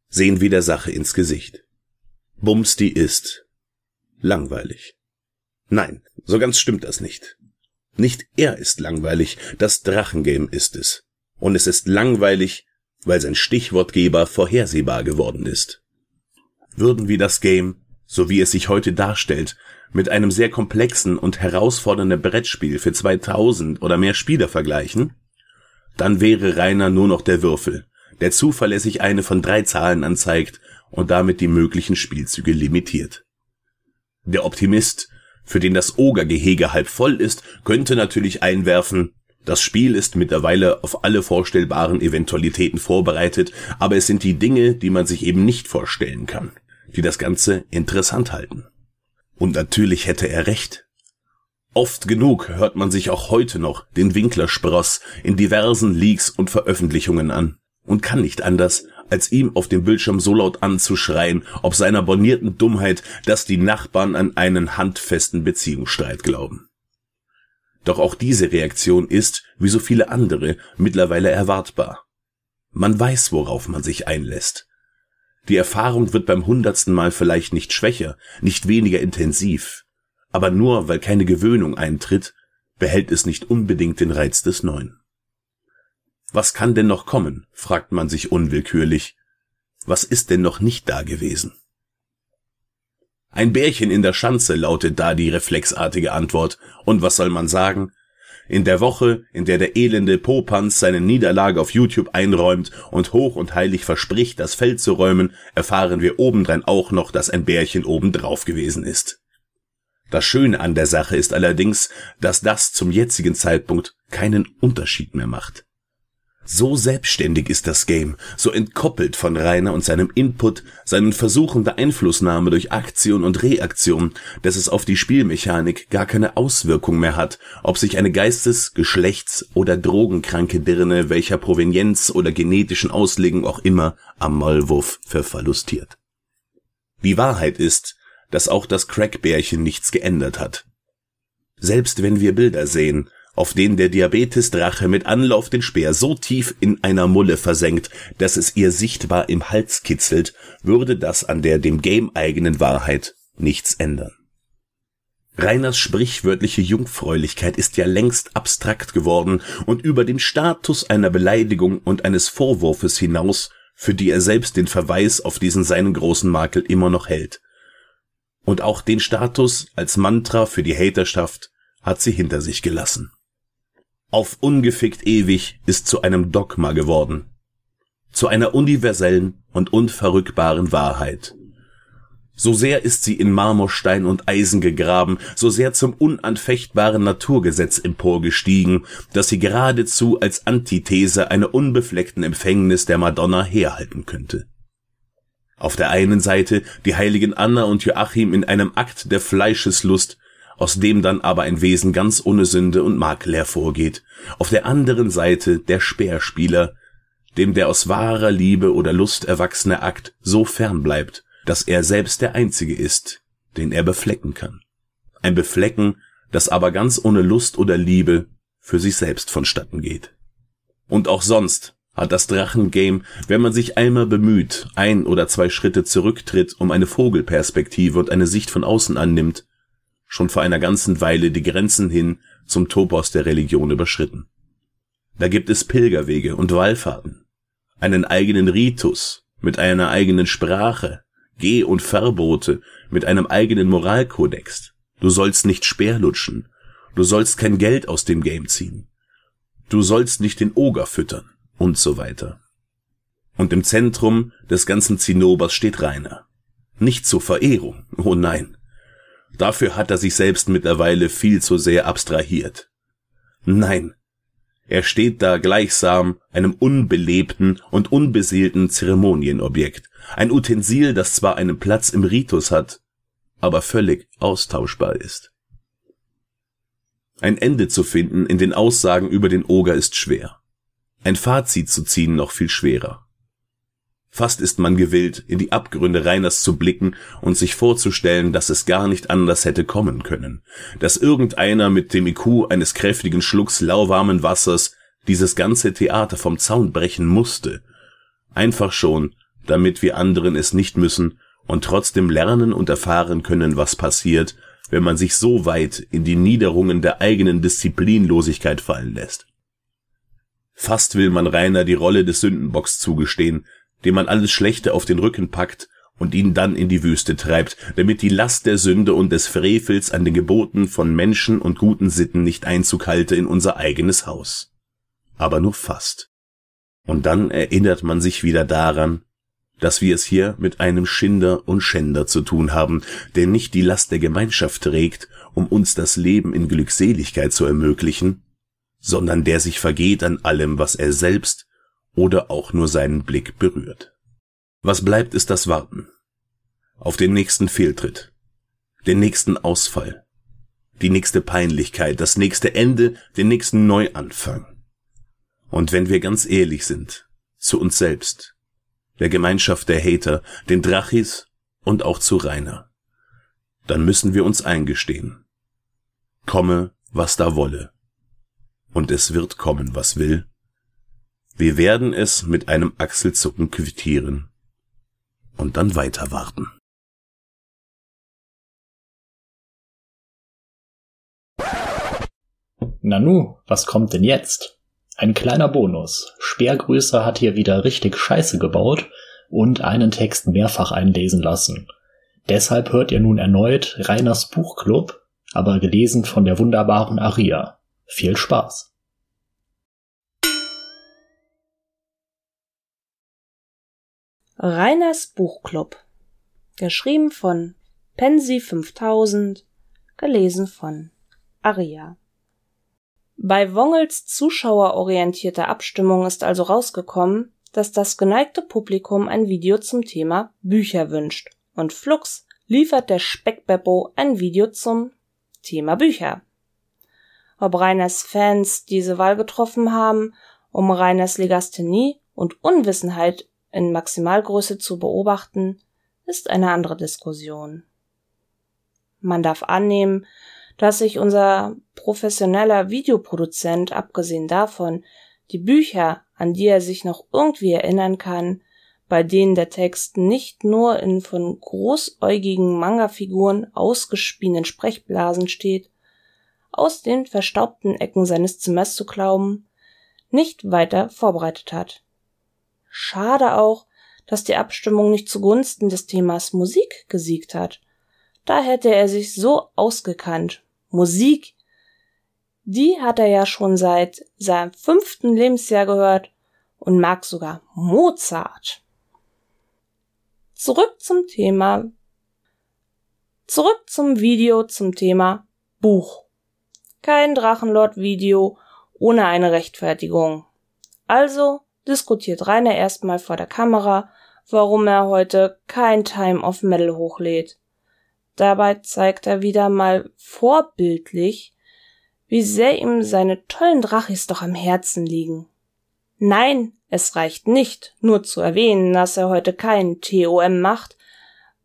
Sehen wir der Sache ins Gesicht. Bumsti ist langweilig. Nein, so ganz stimmt das nicht. Nicht er ist langweilig, das Drachengame ist es. Und es ist langweilig, weil sein Stichwortgeber vorhersehbar geworden ist. Würden wir das Game, so wie es sich heute darstellt, mit einem sehr komplexen und herausfordernden Brettspiel für 2000 oder mehr Spieler vergleichen, dann wäre Rainer nur noch der Würfel, der zuverlässig eine von drei Zahlen anzeigt und damit die möglichen Spielzüge limitiert. Der Optimist, für den das Ogergehege halb voll ist, könnte natürlich einwerfen, das Spiel ist mittlerweile auf alle vorstellbaren Eventualitäten vorbereitet, aber es sind die Dinge, die man sich eben nicht vorstellen kann, die das Ganze interessant halten. Und natürlich hätte er recht. Oft genug hört man sich auch heute noch den Winklerspross in diversen Leaks und Veröffentlichungen an und kann nicht anders, als ihm auf dem Bildschirm so laut anzuschreien, ob seiner bornierten Dummheit, dass die Nachbarn an einen handfesten Beziehungsstreit glauben. Doch auch diese Reaktion ist, wie so viele andere, mittlerweile erwartbar. Man weiß, worauf man sich einlässt. Die Erfahrung wird beim hundertsten Mal vielleicht nicht schwächer, nicht weniger intensiv, aber nur weil keine Gewöhnung eintritt, behält es nicht unbedingt den Reiz des Neuen. Was kann denn noch kommen? fragt man sich unwillkürlich. Was ist denn noch nicht da gewesen? Ein Bärchen in der Schanze lautet da die reflexartige Antwort. Und was soll man sagen? In der Woche, in der der elende Popanz seine Niederlage auf YouTube einräumt und hoch und heilig verspricht, das Feld zu räumen, erfahren wir obendrein auch noch, dass ein Bärchen obendrauf gewesen ist. Das Schöne an der Sache ist allerdings, dass das zum jetzigen Zeitpunkt keinen Unterschied mehr macht. So selbstständig ist das Game, so entkoppelt von Rainer und seinem Input, seinen Versuchen der Einflussnahme durch Aktion und Reaktion, dass es auf die Spielmechanik gar keine Auswirkung mehr hat, ob sich eine geistes-, geschlechts- oder drogenkranke Dirne welcher Provenienz oder genetischen Auslegung auch immer am Maulwurf ververlustiert. Die Wahrheit ist, dass auch das Crackbärchen nichts geändert hat. Selbst wenn wir Bilder sehen, auf denen der Diabetesdrache mit Anlauf den Speer so tief in einer Mulle versenkt, dass es ihr sichtbar im Hals kitzelt, würde das an der dem Game eigenen Wahrheit nichts ändern. Reiners sprichwörtliche Jungfräulichkeit ist ja längst abstrakt geworden und über den Status einer Beleidigung und eines Vorwurfes hinaus, für die er selbst den Verweis auf diesen seinen großen Makel immer noch hält. Und auch den Status als Mantra für die Haterschaft hat sie hinter sich gelassen auf ungefickt ewig ist zu einem Dogma geworden, zu einer universellen und unverrückbaren Wahrheit. So sehr ist sie in Marmorstein und Eisen gegraben, so sehr zum unanfechtbaren Naturgesetz emporgestiegen, dass sie geradezu als Antithese einer unbefleckten Empfängnis der Madonna herhalten könnte. Auf der einen Seite die heiligen Anna und Joachim in einem Akt der Fleischeslust, aus dem dann aber ein Wesen ganz ohne Sünde und Makel hervorgeht. Auf der anderen Seite der Speerspieler, dem der aus wahrer Liebe oder Lust erwachsene Akt so fern bleibt, dass er selbst der Einzige ist, den er beflecken kann. Ein Beflecken, das aber ganz ohne Lust oder Liebe für sich selbst vonstatten geht. Und auch sonst hat das Drachengame, wenn man sich einmal bemüht, ein oder zwei Schritte zurücktritt, um eine Vogelperspektive und eine Sicht von außen annimmt, schon vor einer ganzen Weile die Grenzen hin zum Topos der Religion überschritten. Da gibt es Pilgerwege und Wallfahrten, einen eigenen Ritus mit einer eigenen Sprache, Geh- und Verbote mit einem eigenen Moralkodex. Du sollst nicht speerlutschen, du sollst kein Geld aus dem Game ziehen, du sollst nicht den Oger füttern und so weiter. Und im Zentrum des ganzen Zinnobers steht Rainer. Nicht zur Verehrung, oh nein. Dafür hat er sich selbst mittlerweile viel zu sehr abstrahiert. Nein, er steht da gleichsam einem unbelebten und unbeseelten Zeremonienobjekt, ein Utensil, das zwar einen Platz im Ritus hat, aber völlig austauschbar ist. Ein Ende zu finden in den Aussagen über den Oger ist schwer. Ein Fazit zu ziehen noch viel schwerer. Fast ist man gewillt, in die Abgründe Reiners zu blicken und sich vorzustellen, dass es gar nicht anders hätte kommen können, dass irgendeiner mit dem IQ eines kräftigen Schlucks lauwarmen Wassers dieses ganze Theater vom Zaun brechen musste, einfach schon, damit wir anderen es nicht müssen und trotzdem lernen und erfahren können, was passiert, wenn man sich so weit in die Niederungen der eigenen Disziplinlosigkeit fallen lässt. Fast will man Rainer die Rolle des Sündenbocks zugestehen, dem man alles Schlechte auf den Rücken packt und ihn dann in die Wüste treibt, damit die Last der Sünde und des Frevels an den Geboten von Menschen und guten Sitten nicht Einzug halte in unser eigenes Haus. Aber nur fast. Und dann erinnert man sich wieder daran, dass wir es hier mit einem Schinder und Schänder zu tun haben, der nicht die Last der Gemeinschaft trägt, um uns das Leben in Glückseligkeit zu ermöglichen, sondern der sich vergeht an allem, was er selbst oder auch nur seinen Blick berührt. Was bleibt, ist das Warten. Auf den nächsten Fehltritt, den nächsten Ausfall, die nächste Peinlichkeit, das nächste Ende, den nächsten Neuanfang. Und wenn wir ganz ehrlich sind, zu uns selbst, der Gemeinschaft der Hater, den Drachis und auch zu Rainer, dann müssen wir uns eingestehen. Komme, was da wolle. Und es wird kommen, was will, wir werden es mit einem Achselzucken quittieren und dann weiter warten. Nanu, was kommt denn jetzt? Ein kleiner Bonus. Speergröße hat hier wieder richtig Scheiße gebaut und einen Text mehrfach einlesen lassen. Deshalb hört ihr nun erneut Reiners Buchclub, aber gelesen von der wunderbaren Aria. Viel Spaß! Reiners Buchclub. Geschrieben von Pensi 5000, gelesen von Aria. Bei Wongels zuschauerorientierter Abstimmung ist also rausgekommen, dass das geneigte Publikum ein Video zum Thema Bücher wünscht und Flux liefert der Speckbeppo ein Video zum Thema Bücher. Ob Reiners Fans diese Wahl getroffen haben, um Reiners Legasthenie und Unwissenheit in Maximalgröße zu beobachten, ist eine andere Diskussion. Man darf annehmen, dass sich unser professioneller Videoproduzent, abgesehen davon, die Bücher, an die er sich noch irgendwie erinnern kann, bei denen der Text nicht nur in von großäugigen Manga-Figuren ausgespienen Sprechblasen steht, aus den verstaubten Ecken seines Zimmers zu glauben, nicht weiter vorbereitet hat. Schade auch, dass die Abstimmung nicht zugunsten des Themas Musik gesiegt hat. Da hätte er sich so ausgekannt. Musik, die hat er ja schon seit seinem fünften Lebensjahr gehört und mag sogar Mozart. Zurück zum Thema. Zurück zum Video zum Thema Buch. Kein Drachenlord-Video ohne eine Rechtfertigung. Also diskutiert Rainer erstmal vor der Kamera, warum er heute kein Time of Metal hochlädt. Dabei zeigt er wieder mal vorbildlich, wie sehr ihm seine tollen Drachis doch am Herzen liegen. Nein, es reicht nicht, nur zu erwähnen, dass er heute kein TOM macht,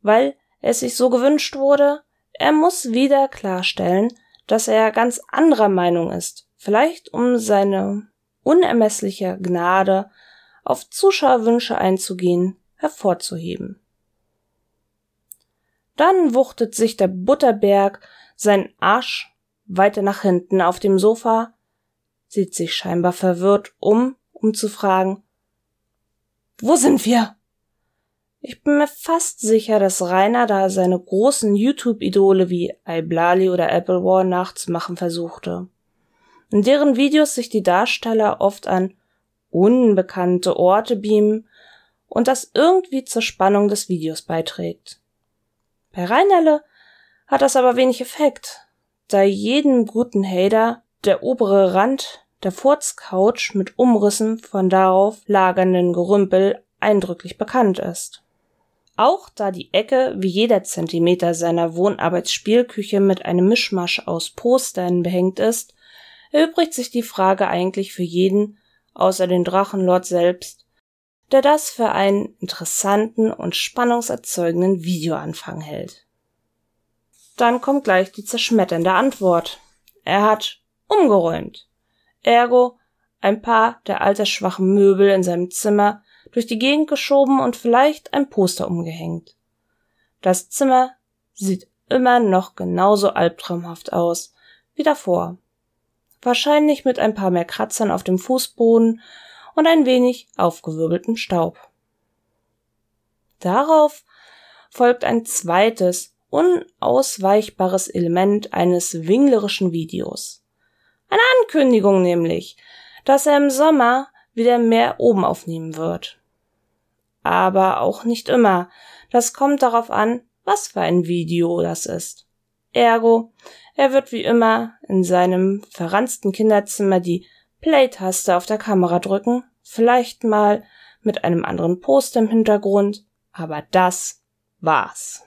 weil es sich so gewünscht wurde, er muss wieder klarstellen, dass er ganz anderer Meinung ist, vielleicht um seine unermessliche Gnade auf Zuschauerwünsche einzugehen, hervorzuheben. Dann wuchtet sich der Butterberg seinen Arsch weiter nach hinten auf dem Sofa, sieht sich scheinbar verwirrt um, um zu fragen, wo sind wir? Ich bin mir fast sicher, dass Rainer da seine großen YouTube-Idole wie iBlali oder Apple War nachzumachen versuchte. In deren Videos sich die Darsteller oft an unbekannte Orte beamen und das irgendwie zur Spannung des Videos beiträgt. Bei Reinerle hat das aber wenig Effekt, da jedem guten Hater der obere Rand der Furzcouch mit Umrissen von darauf lagernden Gerümpel eindrücklich bekannt ist. Auch da die Ecke wie jeder Zentimeter seiner Wohnarbeitsspielküche mit einem Mischmasch aus Postern behängt ist, erübrigt sich die Frage eigentlich für jeden, außer den Drachenlord selbst, der das für einen interessanten und spannungserzeugenden Videoanfang hält. Dann kommt gleich die zerschmetternde Antwort. Er hat umgeräumt. Ergo ein paar der altersschwachen Möbel in seinem Zimmer durch die Gegend geschoben und vielleicht ein Poster umgehängt. Das Zimmer sieht immer noch genauso albtraumhaft aus wie davor. Wahrscheinlich mit ein paar mehr Kratzern auf dem Fußboden und ein wenig aufgewirbelten Staub. Darauf folgt ein zweites, unausweichbares Element eines winglerischen Videos. Eine Ankündigung nämlich, dass er im Sommer wieder mehr oben aufnehmen wird aber auch nicht immer. Das kommt darauf an, was für ein Video das ist. Ergo, er wird wie immer in seinem verranzten Kinderzimmer die Play-Taste auf der Kamera drücken, vielleicht mal mit einem anderen Poster im Hintergrund, aber das war's.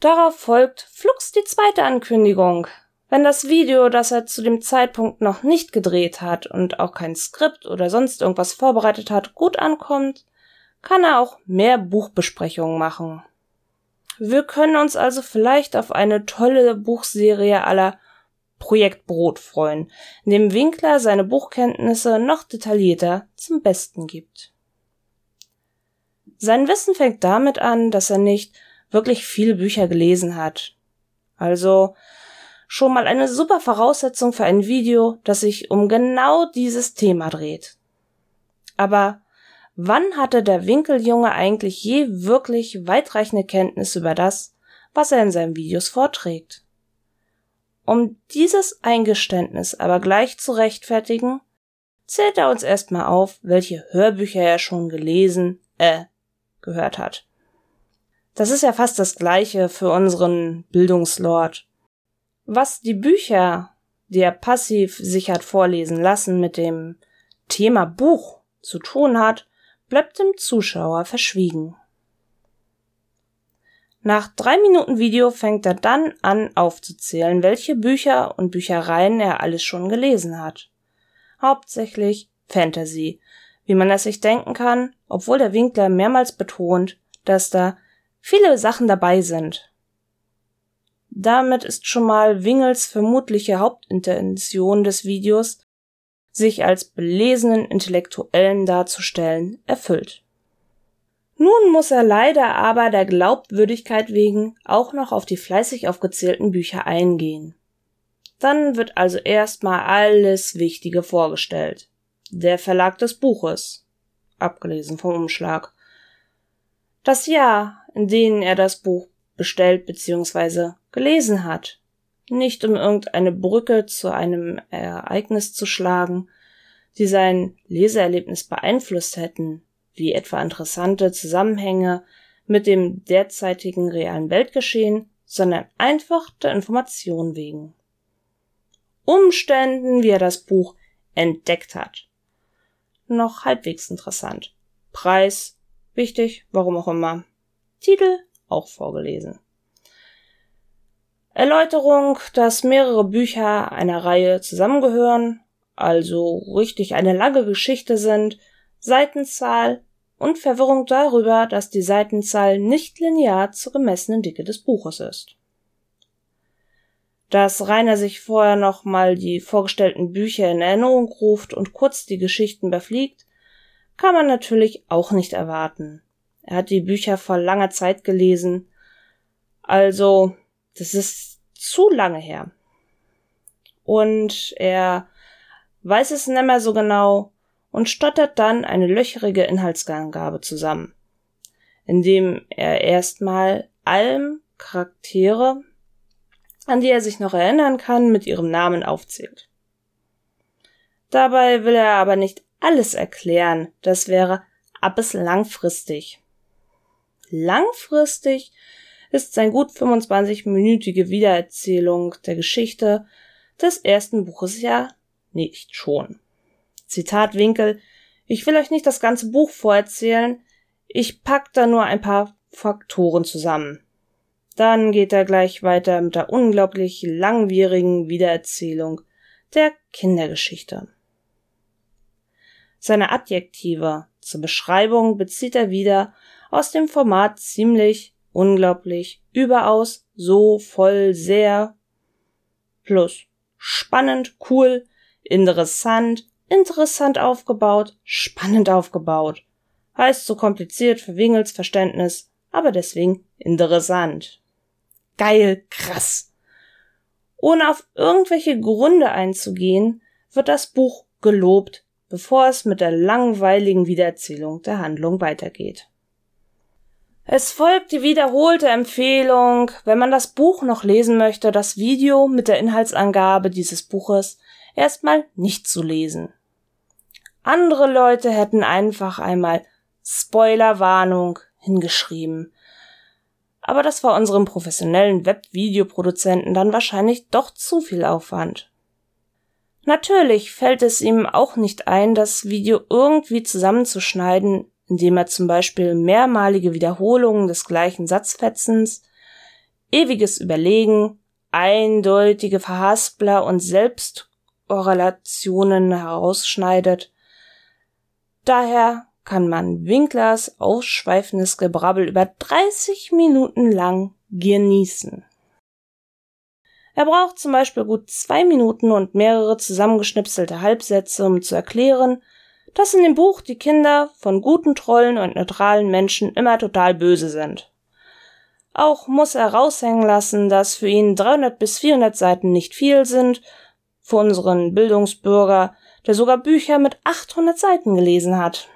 Darauf folgt flugs die zweite Ankündigung. Wenn das Video, das er zu dem Zeitpunkt noch nicht gedreht hat und auch kein Skript oder sonst irgendwas vorbereitet hat, gut ankommt, kann er auch mehr Buchbesprechungen machen. Wir können uns also vielleicht auf eine tolle Buchserie aller Projekt Brot freuen, in dem Winkler seine Buchkenntnisse noch detaillierter zum Besten gibt. Sein Wissen fängt damit an, dass er nicht wirklich viele Bücher gelesen hat. Also schon mal eine super Voraussetzung für ein Video, das sich um genau dieses Thema dreht. Aber wann hatte der Winkeljunge eigentlich je wirklich weitreichende Kenntnis über das, was er in seinen Videos vorträgt? Um dieses Eingeständnis aber gleich zu rechtfertigen, zählt er uns erstmal auf, welche Hörbücher er schon gelesen, äh, gehört hat. Das ist ja fast das gleiche für unseren Bildungslord. Was die Bücher, die er passiv sich hat vorlesen lassen, mit dem Thema Buch zu tun hat, bleibt dem Zuschauer verschwiegen. Nach drei Minuten Video fängt er dann an aufzuzählen, welche Bücher und Büchereien er alles schon gelesen hat. Hauptsächlich Fantasy, wie man es sich denken kann, obwohl der Winkler mehrmals betont, dass da viele Sachen dabei sind, damit ist schon mal Wingels vermutliche Hauptintention des Videos, sich als belesenen Intellektuellen darzustellen, erfüllt. Nun muss er leider aber der Glaubwürdigkeit wegen auch noch auf die fleißig aufgezählten Bücher eingehen. Dann wird also erstmal alles Wichtige vorgestellt. Der Verlag des Buches, abgelesen vom Umschlag. Das Jahr, in dem er das Buch bestellt bzw gelesen hat, nicht um irgendeine Brücke zu einem Ereignis zu schlagen, die sein Leseerlebnis beeinflusst hätten, wie etwa interessante Zusammenhänge mit dem derzeitigen realen Weltgeschehen, sondern einfach der Information wegen. Umständen, wie er das Buch entdeckt hat. Noch halbwegs interessant. Preis, wichtig, warum auch immer. Titel auch vorgelesen. Erläuterung, dass mehrere Bücher einer Reihe zusammengehören, also richtig eine lange Geschichte sind, Seitenzahl und Verwirrung darüber, dass die Seitenzahl nicht linear zur gemessenen Dicke des Buches ist. dass Rainer sich vorher noch mal die vorgestellten Bücher in Erinnerung ruft und kurz die Geschichten überfliegt, kann man natürlich auch nicht erwarten. Er hat die Bücher vor langer Zeit gelesen, also das ist zu lange her. Und er weiß es nicht mehr so genau und stottert dann eine löcherige Inhaltsangabe zusammen, indem er erstmal allem Charaktere an die er sich noch erinnern kann, mit ihrem Namen aufzählt. Dabei will er aber nicht alles erklären, das wäre abes langfristig. Langfristig ist sein gut 25-minütige Wiedererzählung der Geschichte des ersten Buches ja nicht schon. Zitat Winkel, ich will euch nicht das ganze Buch vorerzählen, ich pack da nur ein paar Faktoren zusammen. Dann geht er gleich weiter mit der unglaublich langwierigen Wiedererzählung der Kindergeschichte. Seine Adjektive zur Beschreibung bezieht er wieder aus dem Format ziemlich, unglaublich, überaus, so, voll, sehr, plus spannend, cool, interessant, interessant aufgebaut, spannend aufgebaut. Heißt so kompliziert für Wingels Verständnis, aber deswegen interessant geil, krass. Ohne auf irgendwelche Gründe einzugehen, wird das Buch gelobt, bevor es mit der langweiligen Wiedererzählung der Handlung weitergeht. Es folgt die wiederholte Empfehlung, wenn man das Buch noch lesen möchte, das Video mit der Inhaltsangabe dieses Buches erstmal nicht zu lesen. Andere Leute hätten einfach einmal Spoilerwarnung hingeschrieben, aber das war unserem professionellen Webvideoproduzenten dann wahrscheinlich doch zu viel Aufwand. Natürlich fällt es ihm auch nicht ein, das Video irgendwie zusammenzuschneiden, indem er zum Beispiel mehrmalige Wiederholungen des gleichen Satzfetzens, ewiges Überlegen, eindeutige Verhaspler und Selbstkorrelationen herausschneidet. Daher kann man Winklers ausschweifendes Gebrabbel über 30 Minuten lang genießen. Er braucht zum Beispiel gut zwei Minuten und mehrere zusammengeschnipselte Halbsätze, um zu erklären, dass in dem Buch die Kinder von guten Trollen und neutralen Menschen immer total böse sind. Auch muss er raushängen lassen, dass für ihn 300 bis 400 Seiten nicht viel sind, für unseren Bildungsbürger, der sogar Bücher mit 800 Seiten gelesen hat.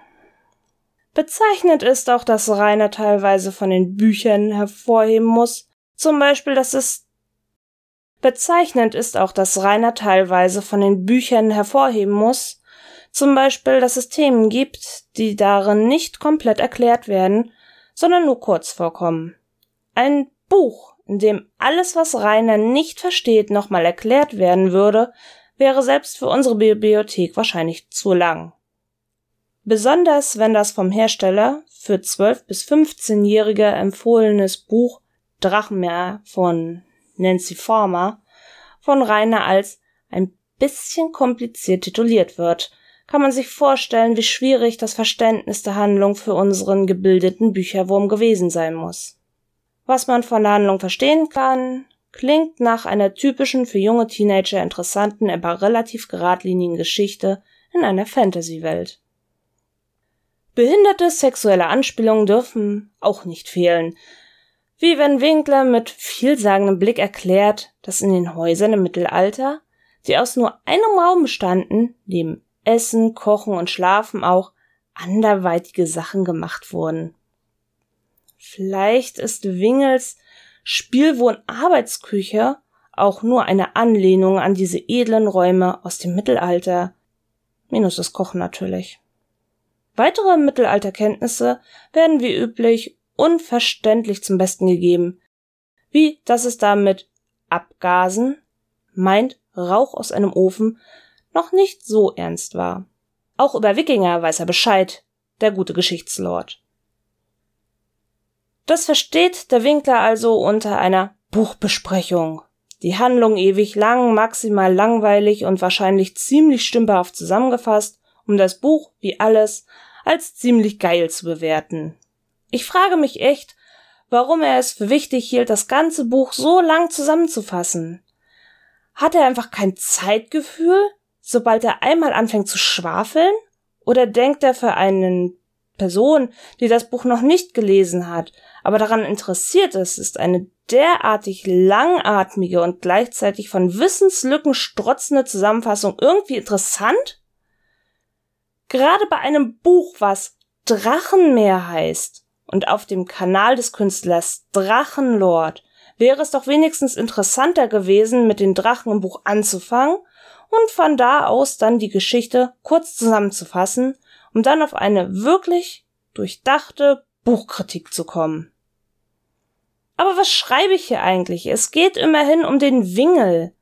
Bezeichnend ist auch, dass Rainer teilweise von den Büchern hervorheben muss. Zum Beispiel, dass es Bezeichnend ist auch, dass Rainer teilweise von den Büchern hervorheben muss, zum Beispiel, dass es Themen gibt, die darin nicht komplett erklärt werden, sondern nur kurz vorkommen. Ein Buch, in dem alles, was Rainer nicht versteht, nochmal erklärt werden würde, wäre selbst für unsere Bibliothek wahrscheinlich zu lang. Besonders wenn das vom Hersteller für 12 bis 15-Jährige empfohlenes Buch Drachenmeer von Nancy Former von Rainer als ein bisschen kompliziert tituliert wird, kann man sich vorstellen, wie schwierig das Verständnis der Handlung für unseren gebildeten Bücherwurm gewesen sein muss. Was man von der Handlung verstehen kann, klingt nach einer typischen für junge Teenager interessanten, aber relativ geradlinigen Geschichte in einer Fantasy-Welt. Behinderte sexuelle Anspielungen dürfen auch nicht fehlen. Wie wenn Winkler mit vielsagendem Blick erklärt, dass in den Häusern im Mittelalter, die aus nur einem Raum bestanden, neben Essen, Kochen und Schlafen auch anderweitige Sachen gemacht wurden. Vielleicht ist Wingels Spielwohn-Arbeitsküche auch nur eine Anlehnung an diese edlen Räume aus dem Mittelalter. Minus das Kochen natürlich. Weitere Mittelalterkenntnisse werden wie üblich unverständlich zum Besten gegeben, wie dass es damit Abgasen meint Rauch aus einem Ofen noch nicht so ernst war. Auch über Wikinger weiß er Bescheid, der gute Geschichtslord. Das versteht der Winkler also unter einer Buchbesprechung. Die Handlung ewig lang, maximal langweilig und wahrscheinlich ziemlich stümperhaft zusammengefasst, um das Buch, wie alles, als ziemlich geil zu bewerten. Ich frage mich echt, warum er es für wichtig hielt, das ganze Buch so lang zusammenzufassen. Hat er einfach kein Zeitgefühl, sobald er einmal anfängt zu schwafeln? Oder denkt er für eine Person, die das Buch noch nicht gelesen hat, aber daran interessiert ist, ist eine derartig langatmige und gleichzeitig von Wissenslücken strotzende Zusammenfassung irgendwie interessant? Gerade bei einem Buch, was Drachenmeer heißt und auf dem Kanal des Künstlers Drachenlord, wäre es doch wenigstens interessanter gewesen, mit den Drachen im Buch anzufangen und von da aus dann die Geschichte kurz zusammenzufassen, um dann auf eine wirklich durchdachte Buchkritik zu kommen. Aber was schreibe ich hier eigentlich? Es geht immerhin um den Wingel.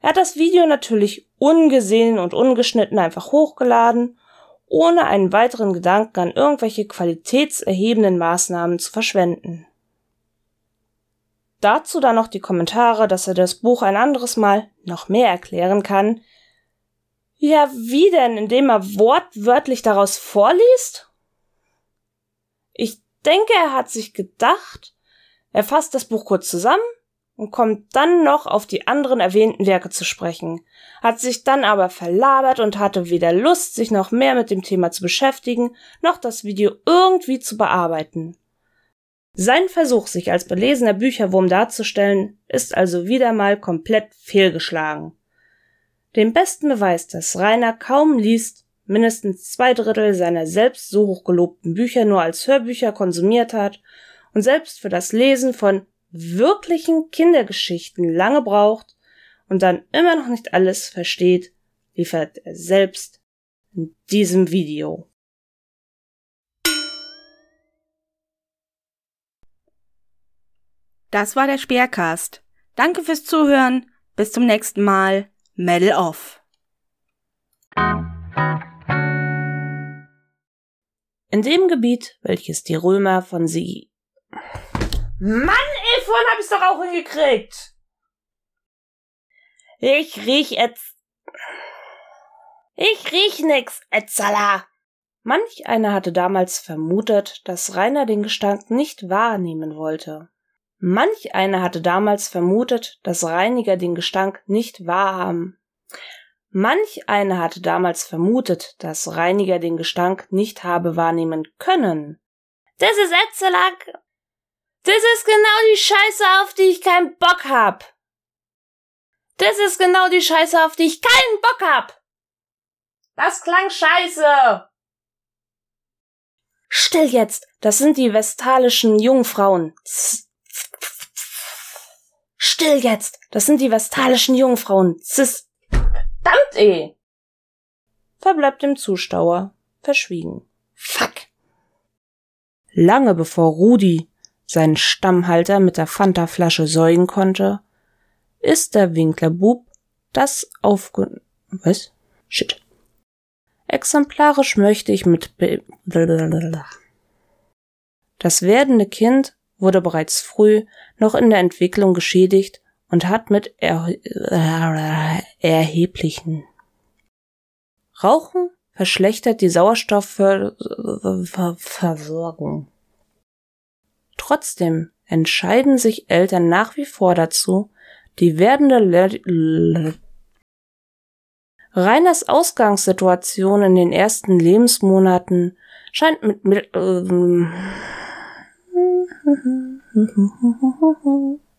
Er hat das Video natürlich ungesehen und ungeschnitten einfach hochgeladen, ohne einen weiteren Gedanken an irgendwelche qualitätserhebenden Maßnahmen zu verschwenden. Dazu dann noch die Kommentare, dass er das Buch ein anderes Mal noch mehr erklären kann. Ja, wie denn, indem er wortwörtlich daraus vorliest? Ich denke, er hat sich gedacht, er fasst das Buch kurz zusammen und kommt dann noch auf die anderen erwähnten Werke zu sprechen, hat sich dann aber verlabert und hatte weder Lust, sich noch mehr mit dem Thema zu beschäftigen, noch das Video irgendwie zu bearbeiten. Sein Versuch, sich als belesener Bücherwurm darzustellen, ist also wieder mal komplett fehlgeschlagen. Den besten Beweis, dass Rainer kaum liest, mindestens zwei Drittel seiner selbst so hochgelobten Bücher nur als Hörbücher konsumiert hat und selbst für das Lesen von wirklichen Kindergeschichten lange braucht und dann immer noch nicht alles versteht, liefert er selbst in diesem Video. Das war der Speercast. Danke fürs Zuhören. Bis zum nächsten Mal. Medal off. In dem Gebiet, welches die Römer von sie Mann, ey, vorhin hab ich's doch auch hingekriegt. Ich riech jetzt. Ich riech nix, Etzala. Manch einer hatte damals vermutet, dass Rainer den Gestank nicht wahrnehmen wollte. Manch einer hatte damals vermutet, dass Reiniger den Gestank nicht wahrhaben. Manch einer hatte damals vermutet, dass Reiniger den Gestank nicht habe wahrnehmen können. Das ist Etzelak das ist genau die Scheiße, auf die ich keinen Bock hab. Das ist genau die Scheiße, auf die ich keinen Bock hab. Das klang scheiße. Still jetzt, das sind die vestalischen Jungfrauen. Still jetzt, das sind die vestalischen Jungfrauen. Zis. Verdammt eh. Verbleibt dem Zuschauer verschwiegen. Fuck. Lange bevor Rudi seinen Stammhalter mit der Fanta-Flasche säugen konnte, ist der Winklerbub das aufge... Was? Shit. Exemplarisch möchte ich mit... Be das werdende Kind wurde bereits früh noch in der Entwicklung geschädigt und hat mit er erheblichen Rauchen verschlechtert die Sauerstoffversorgung. Trotzdem entscheiden sich Eltern nach wie vor dazu, die werdende Le Reiners Ausgangssituation in den ersten Lebensmonaten scheint mit, mit ähm 呵呵呵呵呵呵呵呵